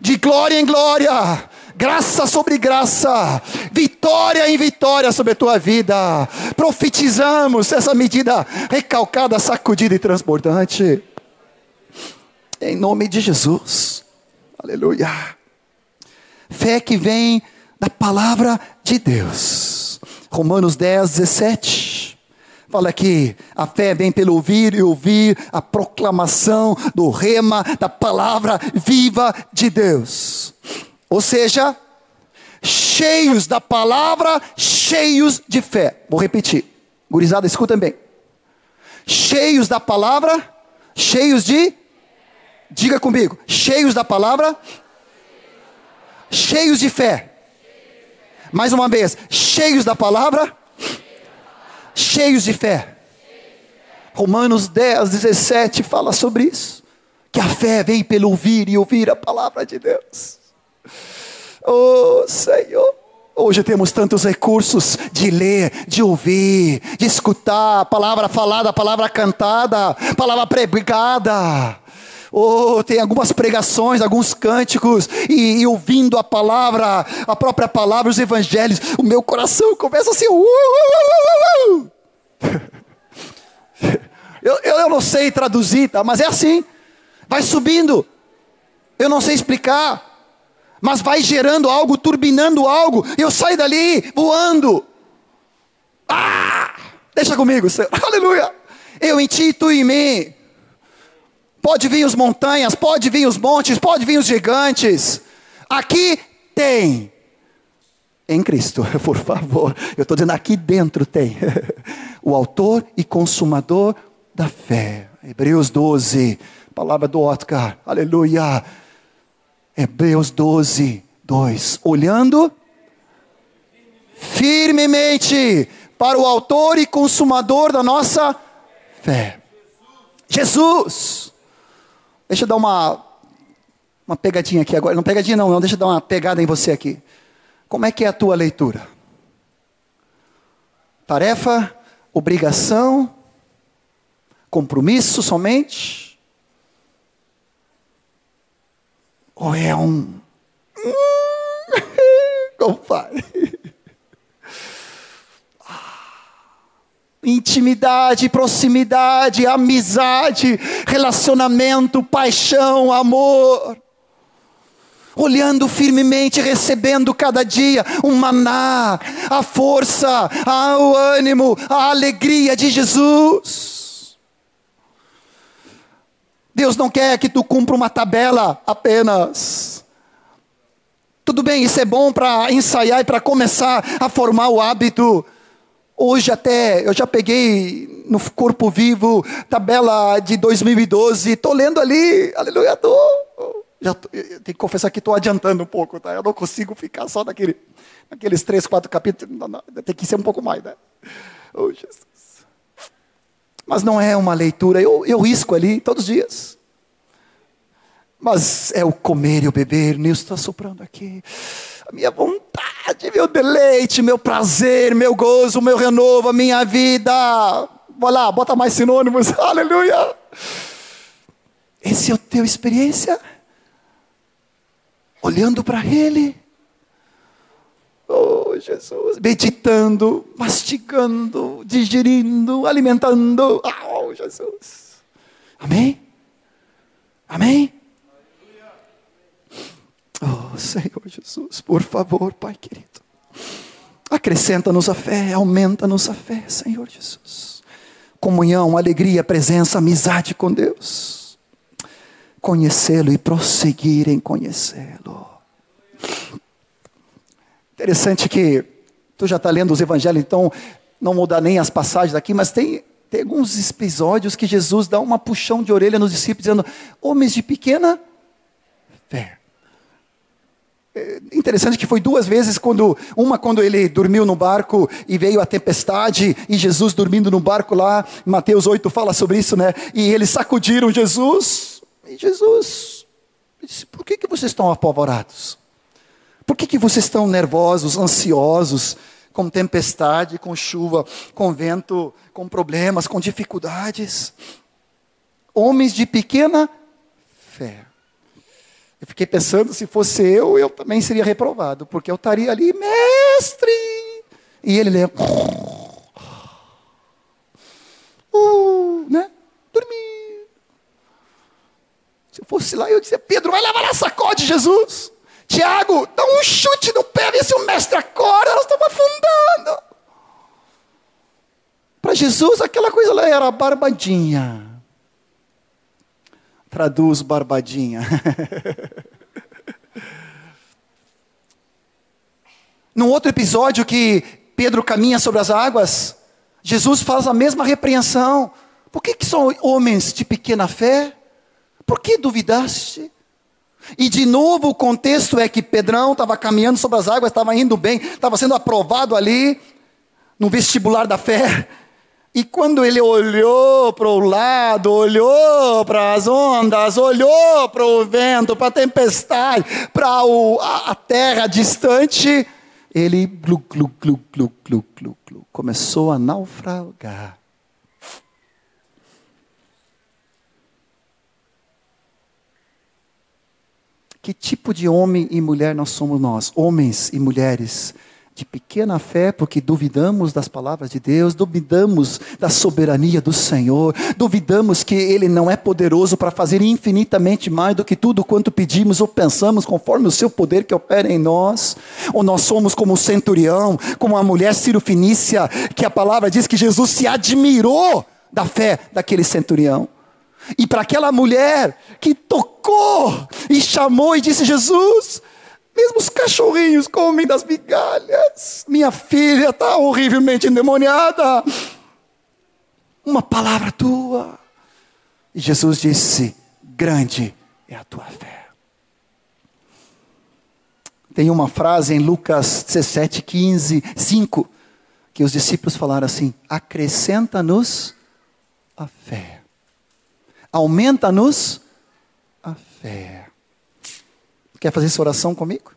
de glória em glória, graça sobre graça, vitória em vitória sobre a tua vida. Profetizamos essa medida recalcada, sacudida e transbordante. Em nome de Jesus. Aleluia. Fé que vem da palavra de Deus. Romanos 10, 17. Fala que a fé vem pelo ouvir e ouvir a proclamação do rema da palavra viva de Deus. Ou seja, cheios da palavra, cheios de fé. Vou repetir. Gurizada, escutem bem. Cheios da palavra, cheios de Diga comigo, cheios da palavra, cheios de fé. Mais uma vez, cheios da palavra, cheios de fé. Romanos 10, 17 fala sobre isso. Que a fé vem pelo ouvir e ouvir a palavra de Deus. Oh Senhor. Hoje temos tantos recursos de ler, de ouvir, de escutar, palavra falada, palavra cantada, palavra pregada. Oh, tem algumas pregações, alguns cânticos, e, e, ouvindo a palavra, a própria palavra, os evangelhos, o meu coração começa assim. Uh, uh, uh, eu, eu não sei traduzir, tá? mas é assim. Vai subindo. Eu não sei explicar mas vai gerando algo, turbinando algo, e eu saio dali voando. Ah! Deixa comigo, Senhor. Aleluia. Eu em ti, tu em mim. Pode vir as montanhas, pode vir os montes, pode vir os gigantes. Aqui tem. Em Cristo, por favor. Eu estou dizendo aqui dentro tem. o autor e consumador da fé. Hebreus 12, palavra do Oscar. Aleluia Hebreus 12, 2. Olhando firmemente para o Autor e Consumador da nossa fé. Jesus. Deixa eu dar uma, uma pegadinha aqui agora. Não pegadinha não, não. Deixa eu dar uma pegada em você aqui. Como é que é a tua leitura? Tarefa, obrigação, compromisso somente? Ou é um. Compadre. Intimidade, proximidade, amizade, relacionamento, paixão, amor. Olhando firmemente, recebendo cada dia um maná, a força, o ânimo, a alegria de Jesus. Deus não quer que tu cumpra uma tabela apenas. Tudo bem, isso é bom para ensaiar e para começar a formar o hábito. Hoje até eu já peguei no corpo vivo tabela de 2012, estou lendo ali, aleluia, tô, já tô, tenho que confessar que estou adiantando um pouco, tá? Eu não consigo ficar só naquele, naqueles três, quatro capítulos, não, não, tem que ser um pouco mais, né? Oh, Jesus. Mas não é uma leitura, eu, eu risco ali todos os dias. Mas é o comer e o beber, Nilson está soprando aqui. A minha vontade, meu deleite, meu prazer, meu gozo, meu renovo, a minha vida. Vai lá, bota mais sinônimos, aleluia. Esse é o teu experiência? Olhando para Ele. Oh, Jesus, meditando, mastigando, digerindo, alimentando. Oh, Jesus. Amém? Amém? Oh, Senhor Jesus, por favor, Pai querido. Acrescenta-nos a fé, aumenta-nos a fé, Senhor Jesus. Comunhão, alegria, presença, amizade com Deus. Conhecê-lo e prosseguir em conhecê-lo. Interessante que tu já está lendo os evangelhos, então não mudar nem as passagens aqui, mas tem, tem alguns episódios que Jesus dá uma puxão de orelha nos discípulos, dizendo: Homens de pequena fé. É interessante que foi duas vezes quando uma quando ele dormiu no barco e veio a tempestade e Jesus dormindo no barco lá, Mateus 8 fala sobre isso, né? E eles sacudiram Jesus. E Jesus disse: "Por que que vocês estão apavorados?" Por que, que vocês estão nervosos, ansiosos, com tempestade, com chuva, com vento, com problemas, com dificuldades? Homens de pequena fé. Eu fiquei pensando, se fosse eu, eu também seria reprovado, porque eu estaria ali, mestre! E ele lembra. Uh, né? Dormir. Se eu fosse lá, eu dizia, Pedro, vai lavar a sacode, Jesus. Tiago, dá um chute no pé, vê se o mestre acorda, nós estamos afundando. Para Jesus, aquela coisa lá era barbadinha. Traduz barbadinha. Num outro episódio que Pedro caminha sobre as águas, Jesus faz a mesma repreensão. Por que, que são homens de pequena fé? Por que duvidaste? E de novo o contexto é que Pedrão estava caminhando sobre as águas, estava indo bem, estava sendo aprovado ali no vestibular da fé. E quando ele olhou para o lado, olhou para as ondas, olhou para o vento, para a tempestade, para a, terra distante, ele glu, glu, glu, glu, glu, glu, glu, começou a naufragar. Que tipo de homem e mulher nós somos nós? Homens e mulheres de pequena fé, porque duvidamos das palavras de Deus, duvidamos da soberania do Senhor, duvidamos que Ele não é poderoso para fazer infinitamente mais do que tudo quanto pedimos ou pensamos, conforme o seu poder que opera em nós. Ou nós somos como o centurião, como a mulher Ciro-Finícia, que a palavra diz que Jesus se admirou da fé daquele centurião. E para aquela mulher que tocou e chamou e disse: Jesus, mesmo os cachorrinhos comem das migalhas. Minha filha está horrivelmente endemoniada. Uma palavra tua. E Jesus disse: Grande é a tua fé. Tem uma frase em Lucas 17, 15, 5, que os discípulos falaram assim: acrescenta-nos a fé, aumenta-nos a fé. Quer fazer essa oração comigo?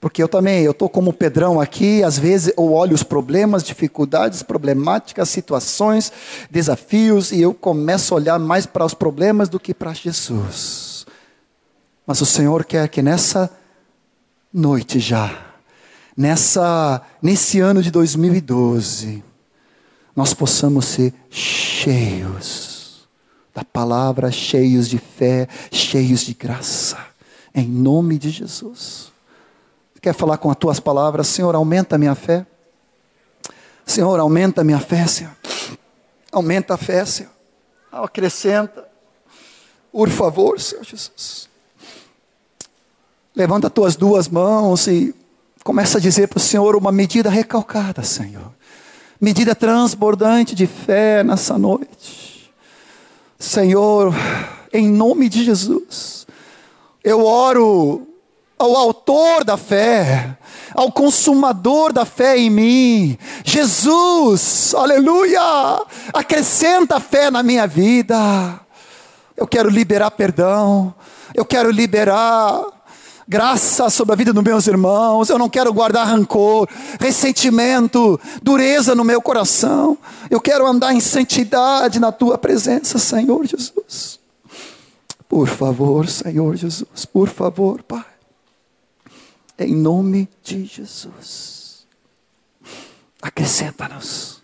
Porque eu também, eu estou como Pedrão aqui, às vezes eu olho os problemas, dificuldades, problemáticas, situações, desafios, e eu começo a olhar mais para os problemas do que para Jesus. Mas o Senhor quer que nessa noite já, nessa, nesse ano de 2012, nós possamos ser cheios da palavra, cheios de fé, cheios de graça em nome de Jesus. Quer falar com as tuas palavras? Senhor, aumenta a minha fé. Senhor, aumenta a minha fé, Senhor. Aumenta a fé, Senhor. Acrescenta. Por favor, Senhor Jesus. Levanta as tuas duas mãos e começa a dizer para o Senhor uma medida recalcada, Senhor. Medida transbordante de fé nessa noite. Senhor, em nome de Jesus. Eu oro ao autor da fé, ao consumador da fé em mim. Jesus, aleluia! Acrescenta fé na minha vida. Eu quero liberar perdão. Eu quero liberar graça sobre a vida dos meus irmãos. Eu não quero guardar rancor, ressentimento, dureza no meu coração. Eu quero andar em santidade na tua presença, Senhor Jesus. Por favor, Senhor Jesus, por favor, Pai. Em nome de Jesus. Acrescenta-nos.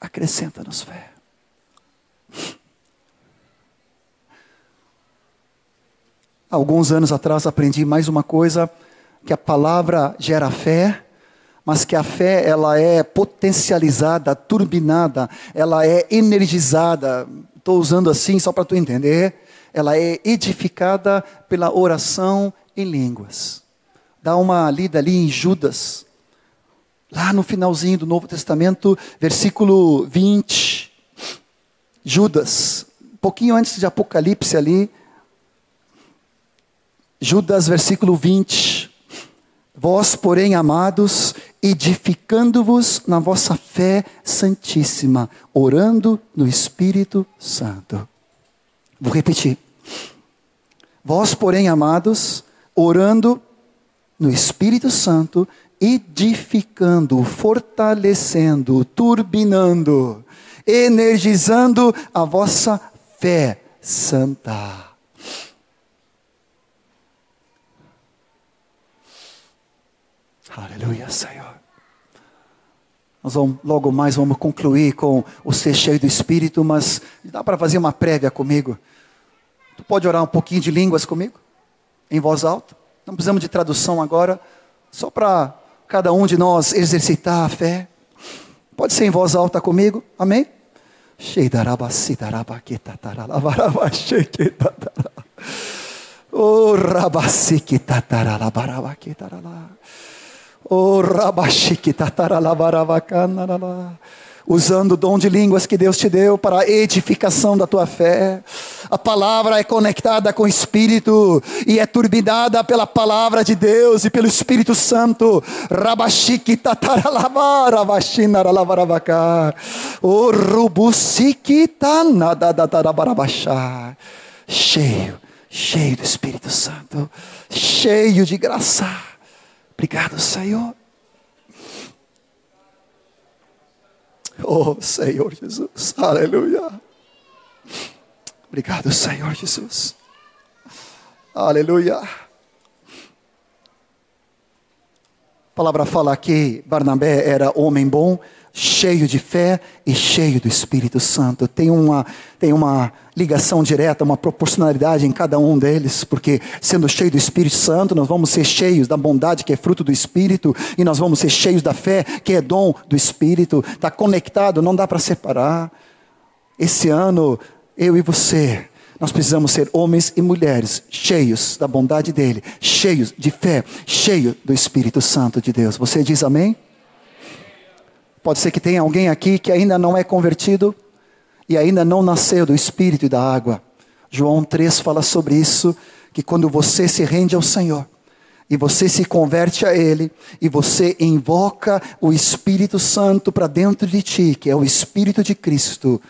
Acrescenta-nos fé. Alguns anos atrás aprendi mais uma coisa, que a palavra gera fé, mas que a fé ela é potencializada, turbinada, ela é energizada. Estou usando assim só para tu entender ela é edificada pela oração em línguas. Dá uma lida ali em Judas, lá no finalzinho do Novo Testamento, versículo 20. Judas, um pouquinho antes de Apocalipse ali, Judas, versículo 20. Vós, porém, amados, edificando-vos na vossa fé santíssima, orando no Espírito Santo. Vou repetir. Vós, porém, amados, orando no Espírito Santo, edificando, fortalecendo, turbinando, energizando a vossa fé santa. Aleluia, Senhor. Nós vamos, logo mais vamos concluir com o ser cheio do Espírito, mas dá para fazer uma prévia comigo? Tu pode orar um pouquinho de línguas comigo? Em voz alta? Não precisamos de tradução agora, só para cada um de nós exercitar a fé. Pode ser em voz alta comigo? Amém? Oh. Oh. Usando o dom de línguas que Deus te deu para a edificação da tua fé. A palavra é conectada com o Espírito e é turbinada pela palavra de Deus e pelo Espírito Santo. Rabashiki tataralava, rabashina ralavaravaka. O rubusiki. Cheio, cheio do Espírito Santo, cheio de graça. Obrigado, Senhor. Oh, Senhor Jesus, aleluia. Obrigado, Senhor Jesus. Aleluia. A palavra fala que Barnabé era homem bom, cheio de fé e cheio do Espírito Santo. Tem uma, tem uma ligação direta, uma proporcionalidade em cada um deles, porque sendo cheio do Espírito Santo, nós vamos ser cheios da bondade que é fruto do Espírito, e nós vamos ser cheios da fé que é dom do Espírito. Está conectado, não dá para separar. Esse ano, eu e você, nós precisamos ser homens e mulheres cheios da bondade dele, cheios de fé, cheios do Espírito Santo de Deus. Você diz amém? Pode ser que tenha alguém aqui que ainda não é convertido e ainda não nasceu do Espírito e da água. João 3 fala sobre isso, que quando você se rende ao Senhor, e você se converte a Ele, e você invoca o Espírito Santo para dentro de ti, que é o Espírito de Cristo,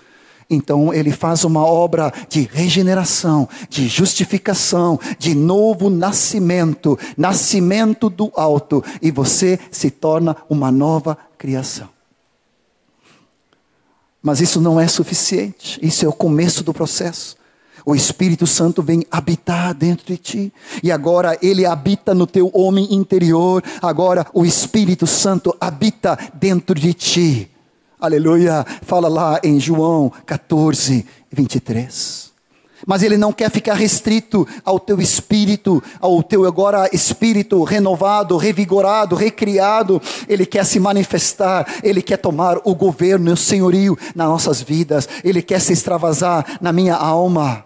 então ele faz uma obra de regeneração, de justificação, de novo nascimento, nascimento do alto, e você se torna uma nova criação. Mas isso não é suficiente, isso é o começo do processo. O Espírito Santo vem habitar dentro de ti. E agora ele habita no teu homem interior. Agora o Espírito Santo habita dentro de ti. Aleluia. Fala lá em João 14, 23. Mas ele não quer ficar restrito ao teu espírito, ao teu agora espírito renovado, revigorado, recriado. Ele quer se manifestar, ele quer tomar o governo o senhorio nas nossas vidas. Ele quer se extravasar na minha alma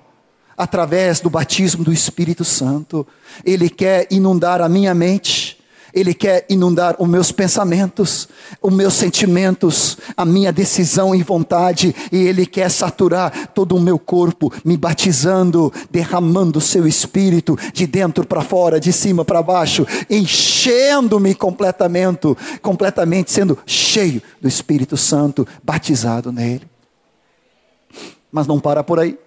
através do batismo do Espírito Santo. Ele quer inundar a minha mente ele quer inundar os meus pensamentos, os meus sentimentos, a minha decisão e vontade, e Ele quer saturar todo o meu corpo, me batizando, derramando o seu espírito de dentro para fora, de cima para baixo, enchendo-me completamente, completamente sendo cheio do Espírito Santo, batizado nele. Mas não para por aí.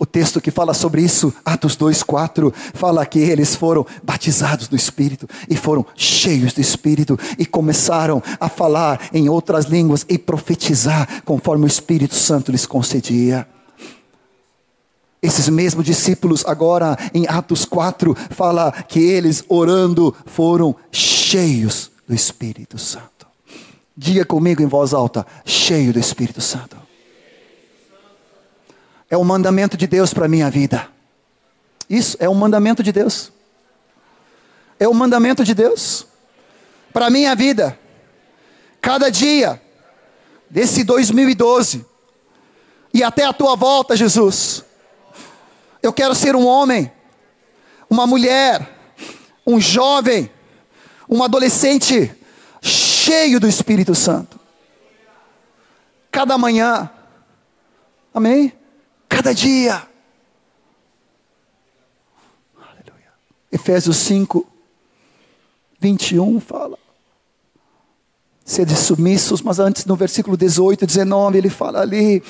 O texto que fala sobre isso, Atos 2:4, fala que eles foram batizados do Espírito e foram cheios do Espírito e começaram a falar em outras línguas e profetizar conforme o Espírito Santo lhes concedia. Esses mesmos discípulos agora em Atos 4 fala que eles orando foram cheios do Espírito Santo. Diga comigo em voz alta, cheio do Espírito Santo. É o mandamento de Deus para a minha vida. Isso é o mandamento de Deus. É o mandamento de Deus para a minha vida. Cada dia desse 2012 e até a tua volta, Jesus. Eu quero ser um homem, uma mulher, um jovem, um adolescente cheio do Espírito Santo. Cada manhã. Amém? Cada dia. Aleluia. Efésios 5, 21 fala. Sede submissos, mas antes no versículo 18, 19, ele fala ali: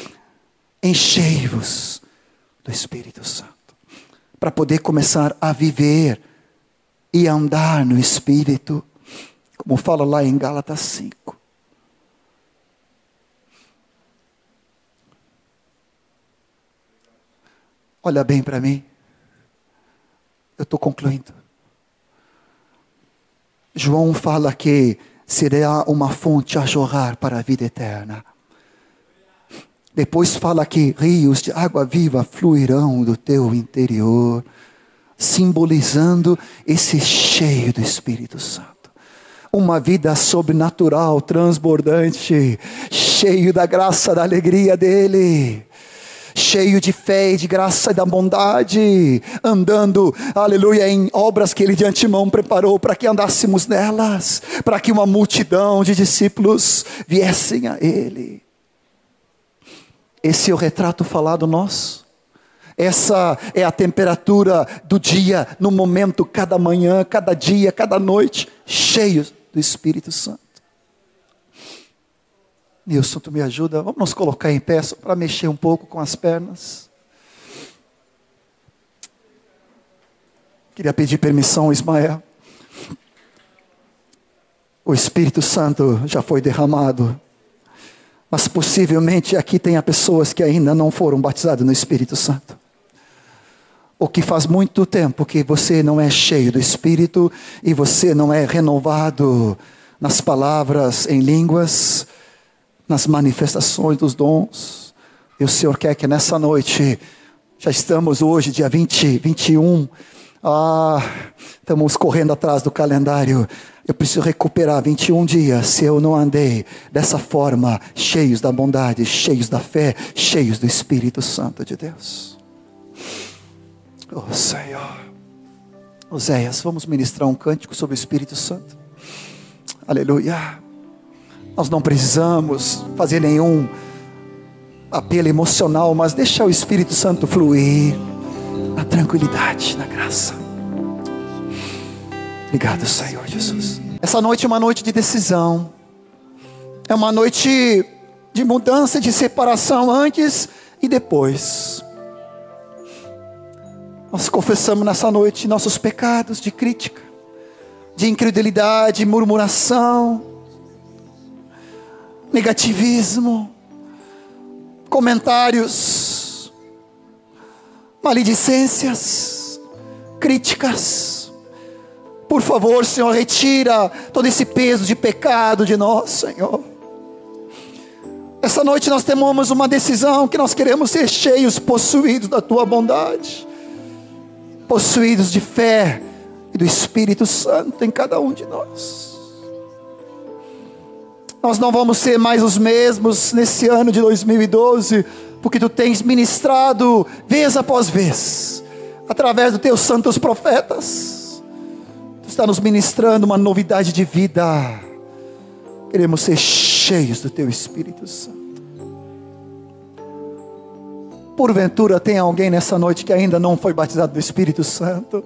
enchei-vos do Espírito Santo, para poder começar a viver e andar no Espírito, como fala lá em Gálatas 5. Olha bem para mim. Eu estou concluindo. João fala que será uma fonte a jorrar para a vida eterna. Depois fala que rios de água viva fluirão do teu interior, simbolizando esse cheio do Espírito Santo. Uma vida sobrenatural, transbordante, cheio da graça, da alegria dele cheio de fé e de graça e da bondade, andando, aleluia, em obras que Ele de antemão preparou para que andássemos nelas, para que uma multidão de discípulos viessem a Ele. Esse é o retrato falado nosso. Essa é a temperatura do dia, no momento, cada manhã, cada dia, cada noite, cheios do Espírito Santo. Nilson, tu me ajuda? Vamos nos colocar em pé para mexer um pouco com as pernas. Queria pedir permissão, Ismael. O Espírito Santo já foi derramado, mas possivelmente aqui tenha pessoas que ainda não foram batizadas no Espírito Santo. Ou que faz muito tempo que você não é cheio do Espírito e você não é renovado nas palavras em línguas nas manifestações dos dons. E o Senhor quer que nessa noite, já estamos hoje, dia 20, 21, ah, estamos correndo atrás do calendário. Eu preciso recuperar 21 dias se eu não andei dessa forma, cheios da bondade, cheios da fé, cheios do Espírito Santo de Deus. Oh Senhor. Oséias, vamos ministrar um cântico sobre o Espírito Santo. Aleluia. Nós não precisamos fazer nenhum apelo emocional, mas deixar o Espírito Santo fluir na tranquilidade, na graça. Obrigado, Senhor Jesus. Essa noite é uma noite de decisão, é uma noite de mudança, de separação antes e depois. Nós confessamos nessa noite nossos pecados de crítica, de incredulidade, murmuração, negativismo, comentários, maledicências, críticas. Por favor, Senhor, retira todo esse peso de pecado de nós, Senhor. Essa noite nós temos uma decisão que nós queremos ser cheios, possuídos da tua bondade, possuídos de fé e do Espírito Santo em cada um de nós. Nós não vamos ser mais os mesmos nesse ano de 2012, porque tu tens ministrado vez após vez, através dos teus santos profetas. Tu está nos ministrando uma novidade de vida. Queremos ser cheios do teu Espírito Santo. Porventura tem alguém nessa noite que ainda não foi batizado do Espírito Santo?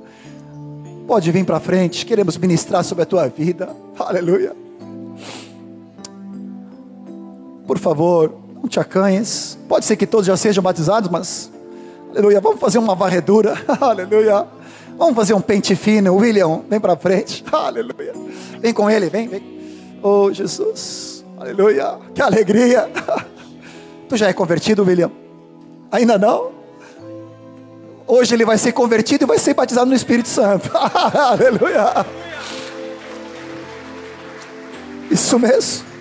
Pode vir para frente, queremos ministrar sobre a tua vida. Aleluia. Por favor, não te acanhes. Pode ser que todos já sejam batizados, mas. Aleluia. Vamos fazer uma varredura. Aleluia. Vamos fazer um pente fino. William, vem para frente. Aleluia. Vem com ele, vem, vem. Oh, Jesus. Aleluia. Que alegria. Tu já é convertido, William? Ainda não? Hoje ele vai ser convertido e vai ser batizado no Espírito Santo. Aleluia. Isso mesmo.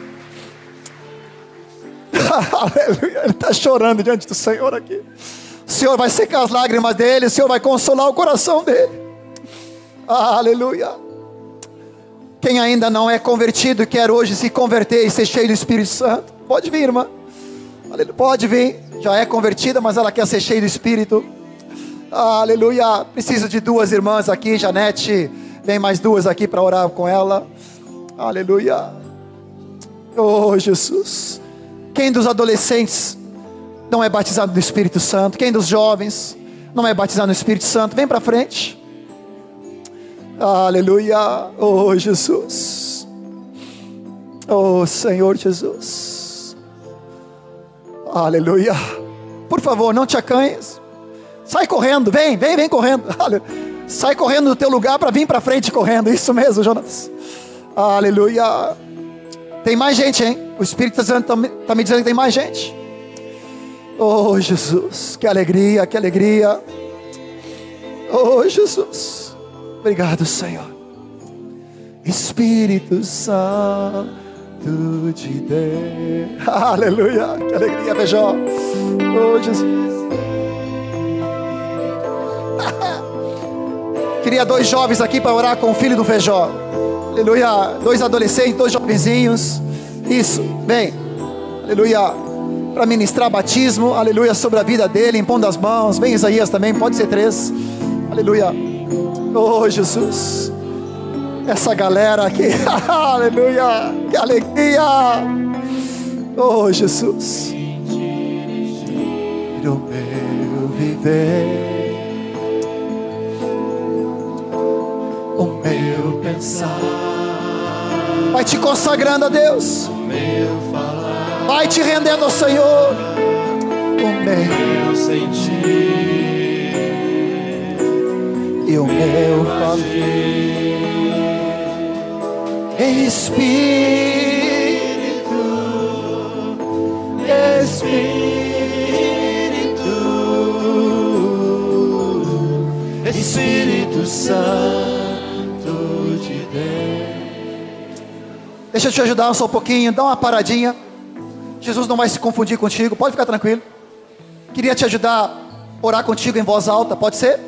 Aleluia. Ele está chorando diante do Senhor aqui. O Senhor vai secar as lágrimas dele, o Senhor vai consolar o coração dele. Aleluia. Quem ainda não é convertido e quer hoje se converter e ser cheio do Espírito Santo, pode vir, irmã. Pode vir. Já é convertida, mas ela quer ser cheia do Espírito. Aleluia. Preciso de duas irmãs aqui, Janete. Vem mais duas aqui para orar com ela. Aleluia. Oh, Jesus. Quem dos adolescentes não é batizado no Espírito Santo? Quem dos jovens não é batizado no Espírito Santo? Vem para frente. Aleluia. Oh Jesus. Oh Senhor Jesus. Aleluia. Por favor, não te acanhes. Sai correndo, vem, vem, vem correndo. Sai correndo do teu lugar para vir para frente correndo. Isso mesmo, Jonas. Aleluia. Tem mais gente, hein? O Espírito está tá me dizendo que tem mais gente. Oh, Jesus, que alegria, que alegria. Oh, Jesus. Obrigado, Senhor. Espírito Santo de Deus. Aleluia, que alegria, Feijó. Oh, Jesus. Queria dois jovens aqui para orar com o filho do Feijó. Aleluia. Dois adolescentes, dois jovenzinhos. Isso, vem. Aleluia. para ministrar batismo, aleluia, sobre a vida dele, impondo as mãos. Vem Isaías também, pode ser três, aleluia. Oh Jesus, essa galera aqui, aleluia, que alegria. Oh Jesus, meu viver, o meu pensar, vai te consagrando a Deus, falar, vai te rendendo ao Senhor, o meu sentir e o meu fazer. Espírito, Espírito, Espírito Santo Deixa eu te ajudar só um pouquinho, dá uma paradinha. Jesus não vai se confundir contigo, pode ficar tranquilo. Queria te ajudar a orar contigo em voz alta, pode ser?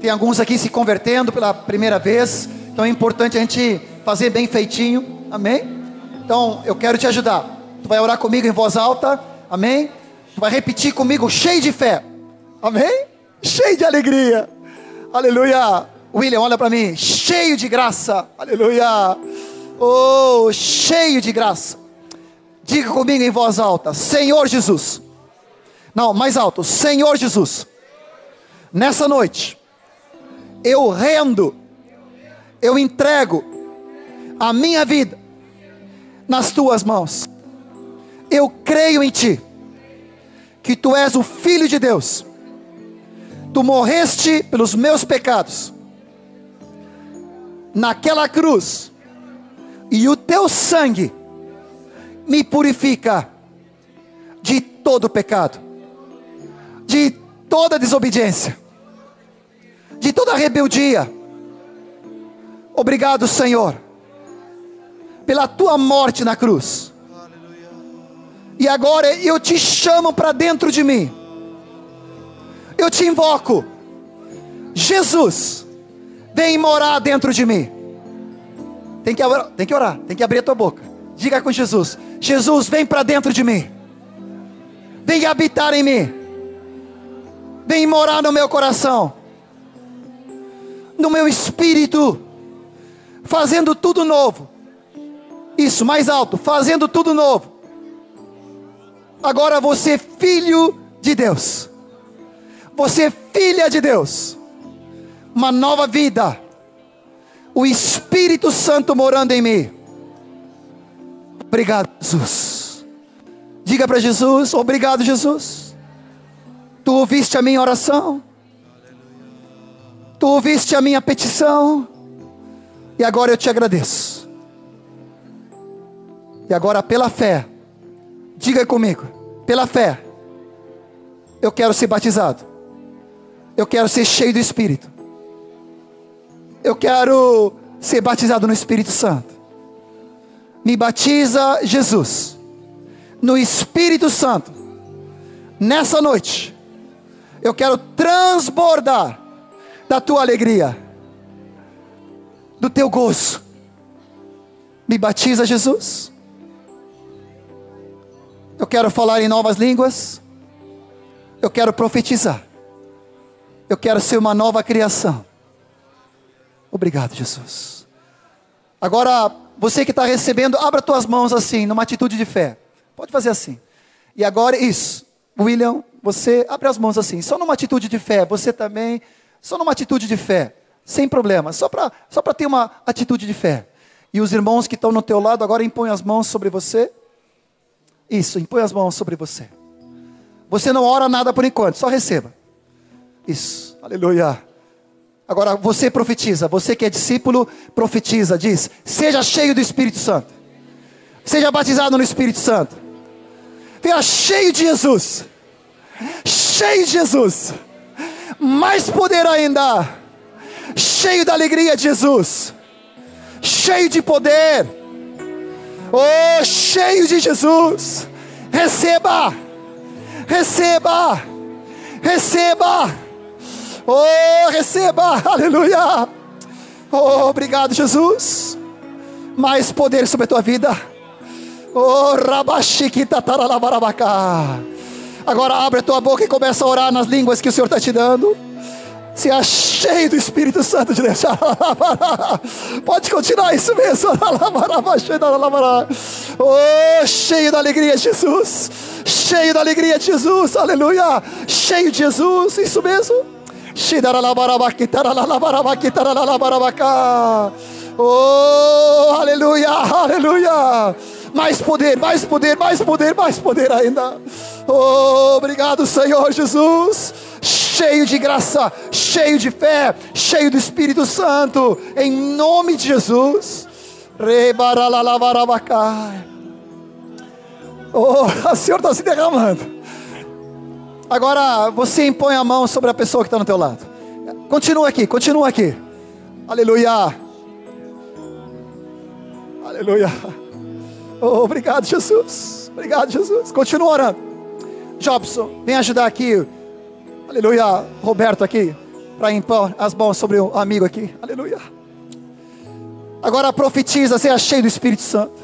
Tem alguns aqui se convertendo pela primeira vez, então é importante a gente fazer bem feitinho, amém? Então eu quero te ajudar. Tu vai orar comigo em voz alta, amém? Tu vai repetir comigo cheio de fé, amém? Cheio de alegria, aleluia. William, olha para mim, cheio de graça, aleluia. Oh, cheio de graça. Diga comigo em voz alta: Senhor Jesus. Não, mais alto: Senhor Jesus. Nessa noite, eu rendo, eu entrego a minha vida nas tuas mãos. Eu creio em ti, que tu és o Filho de Deus, tu morreste pelos meus pecados, naquela cruz, e o teu sangue me purifica de todo pecado, de toda desobediência, de toda rebeldia. Obrigado, Senhor, pela tua morte na cruz. E agora eu te chamo para dentro de mim. Eu te invoco. Jesus, vem morar dentro de mim. Tem que, orar, tem que orar, tem que abrir a tua boca. Diga com Jesus: Jesus, vem para dentro de mim. Vem habitar em mim. Vem morar no meu coração. No meu espírito. Fazendo tudo novo. Isso, mais alto. Fazendo tudo novo. Agora você é filho de Deus. Você é filha de Deus. Uma nova vida. O Espírito Santo morando em mim. Obrigado, Jesus. Diga para Jesus: Obrigado, Jesus. Tu ouviste a minha oração. Tu ouviste a minha petição. E agora eu te agradeço. E agora, pela fé, diga comigo: pela fé, eu quero ser batizado. Eu quero ser cheio do Espírito. Eu quero ser batizado no Espírito Santo. Me batiza, Jesus, no Espírito Santo. Nessa noite, eu quero transbordar da tua alegria, do teu gozo. Me batiza, Jesus. Eu quero falar em novas línguas. Eu quero profetizar. Eu quero ser uma nova criação. Obrigado, Jesus. Agora, você que está recebendo, abra tuas mãos assim, numa atitude de fé. Pode fazer assim. E agora, isso. William, você abre as mãos assim, só numa atitude de fé. Você também, só numa atitude de fé. Sem problema, só para só ter uma atitude de fé. E os irmãos que estão no teu lado agora impõem as mãos sobre você. Isso, impõe as mãos sobre você. Você não ora nada por enquanto, só receba. Isso, aleluia. Agora você profetiza, você que é discípulo, profetiza, diz: seja cheio do Espírito Santo, seja batizado no Espírito Santo, venha cheio de Jesus, cheio de Jesus, mais poder ainda, cheio da alegria de Jesus, cheio de poder, oh, cheio de Jesus, receba, receba, receba. Oh, receba, aleluia. Oh, obrigado, Jesus. Mais poder sobre a tua vida. Oh, rabaxiquita taralabarabacá. Agora abre a tua boca e começa a orar nas línguas que o Senhor está te dando. Se é cheio do Espírito Santo de Deus. Pode continuar isso mesmo. Oh, cheio da alegria de Jesus. Cheio da alegria de Jesus. Aleluia. Cheio de Jesus. Isso mesmo. Oh, aleluia, aleluia. Mais poder, mais poder, mais poder, mais poder ainda. Oh, obrigado, Senhor Jesus. Cheio de graça, cheio de fé, cheio do Espírito Santo, em nome de Jesus. Oh, o Senhor está se derramando. Agora você impõe a mão sobre a pessoa que está no teu lado. Continua aqui, continua aqui. Aleluia. Aleluia. Oh, obrigado, Jesus. Obrigado, Jesus. Continua orando. Jobson, vem ajudar aqui. Aleluia. Roberto aqui. Para impor as mãos sobre o amigo aqui. Aleluia. Agora profetiza, seja cheio do Espírito Santo.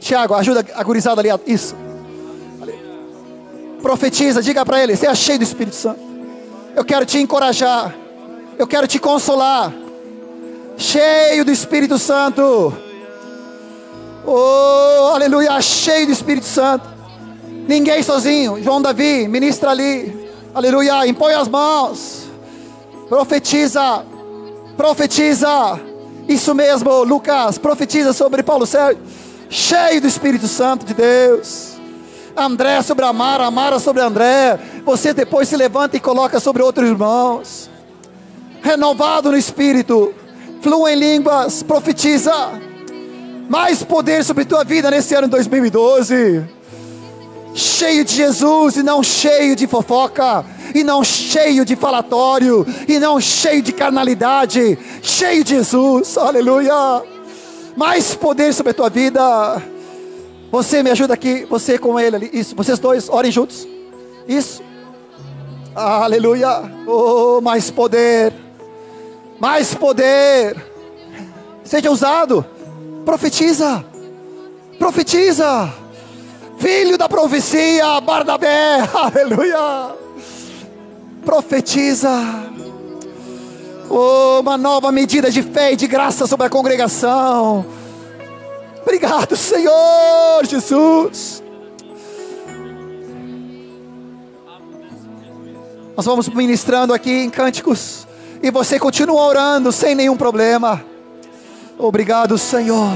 Tiago, ajuda a gurizada ali. Isso. Profetiza, diga para ele: seja cheio do Espírito Santo. Eu quero te encorajar. Eu quero te consolar. Cheio do Espírito Santo. Oh, aleluia, cheio do Espírito Santo. Ninguém sozinho. João Davi, ministra ali. Aleluia, impõe as mãos. Profetiza. Profetiza. Isso mesmo, Lucas, profetiza sobre Paulo Sérgio. Cheio do Espírito Santo de Deus. André sobre Amara, Amara sobre André. Você depois se levanta e coloca sobre outros irmãos. Renovado no espírito, flua em línguas, profetiza. Mais poder sobre tua vida nesse ano 2012. Cheio de Jesus e não cheio de fofoca, e não cheio de falatório, e não cheio de carnalidade. Cheio de Jesus, aleluia. Mais poder sobre a tua vida você me ajuda aqui, você com ele ali. Isso, vocês dois, orem juntos. Isso. Aleluia. Oh, mais poder. Mais poder. Seja usado. Profetiza. Profetiza. Filho da profecia, Barnabé. Aleluia. Profetiza. Oh, uma nova medida de fé e de graça sobre a congregação Obrigado, Senhor Jesus. Nós vamos ministrando aqui em cânticos. E você continua orando sem nenhum problema. Obrigado, Senhor.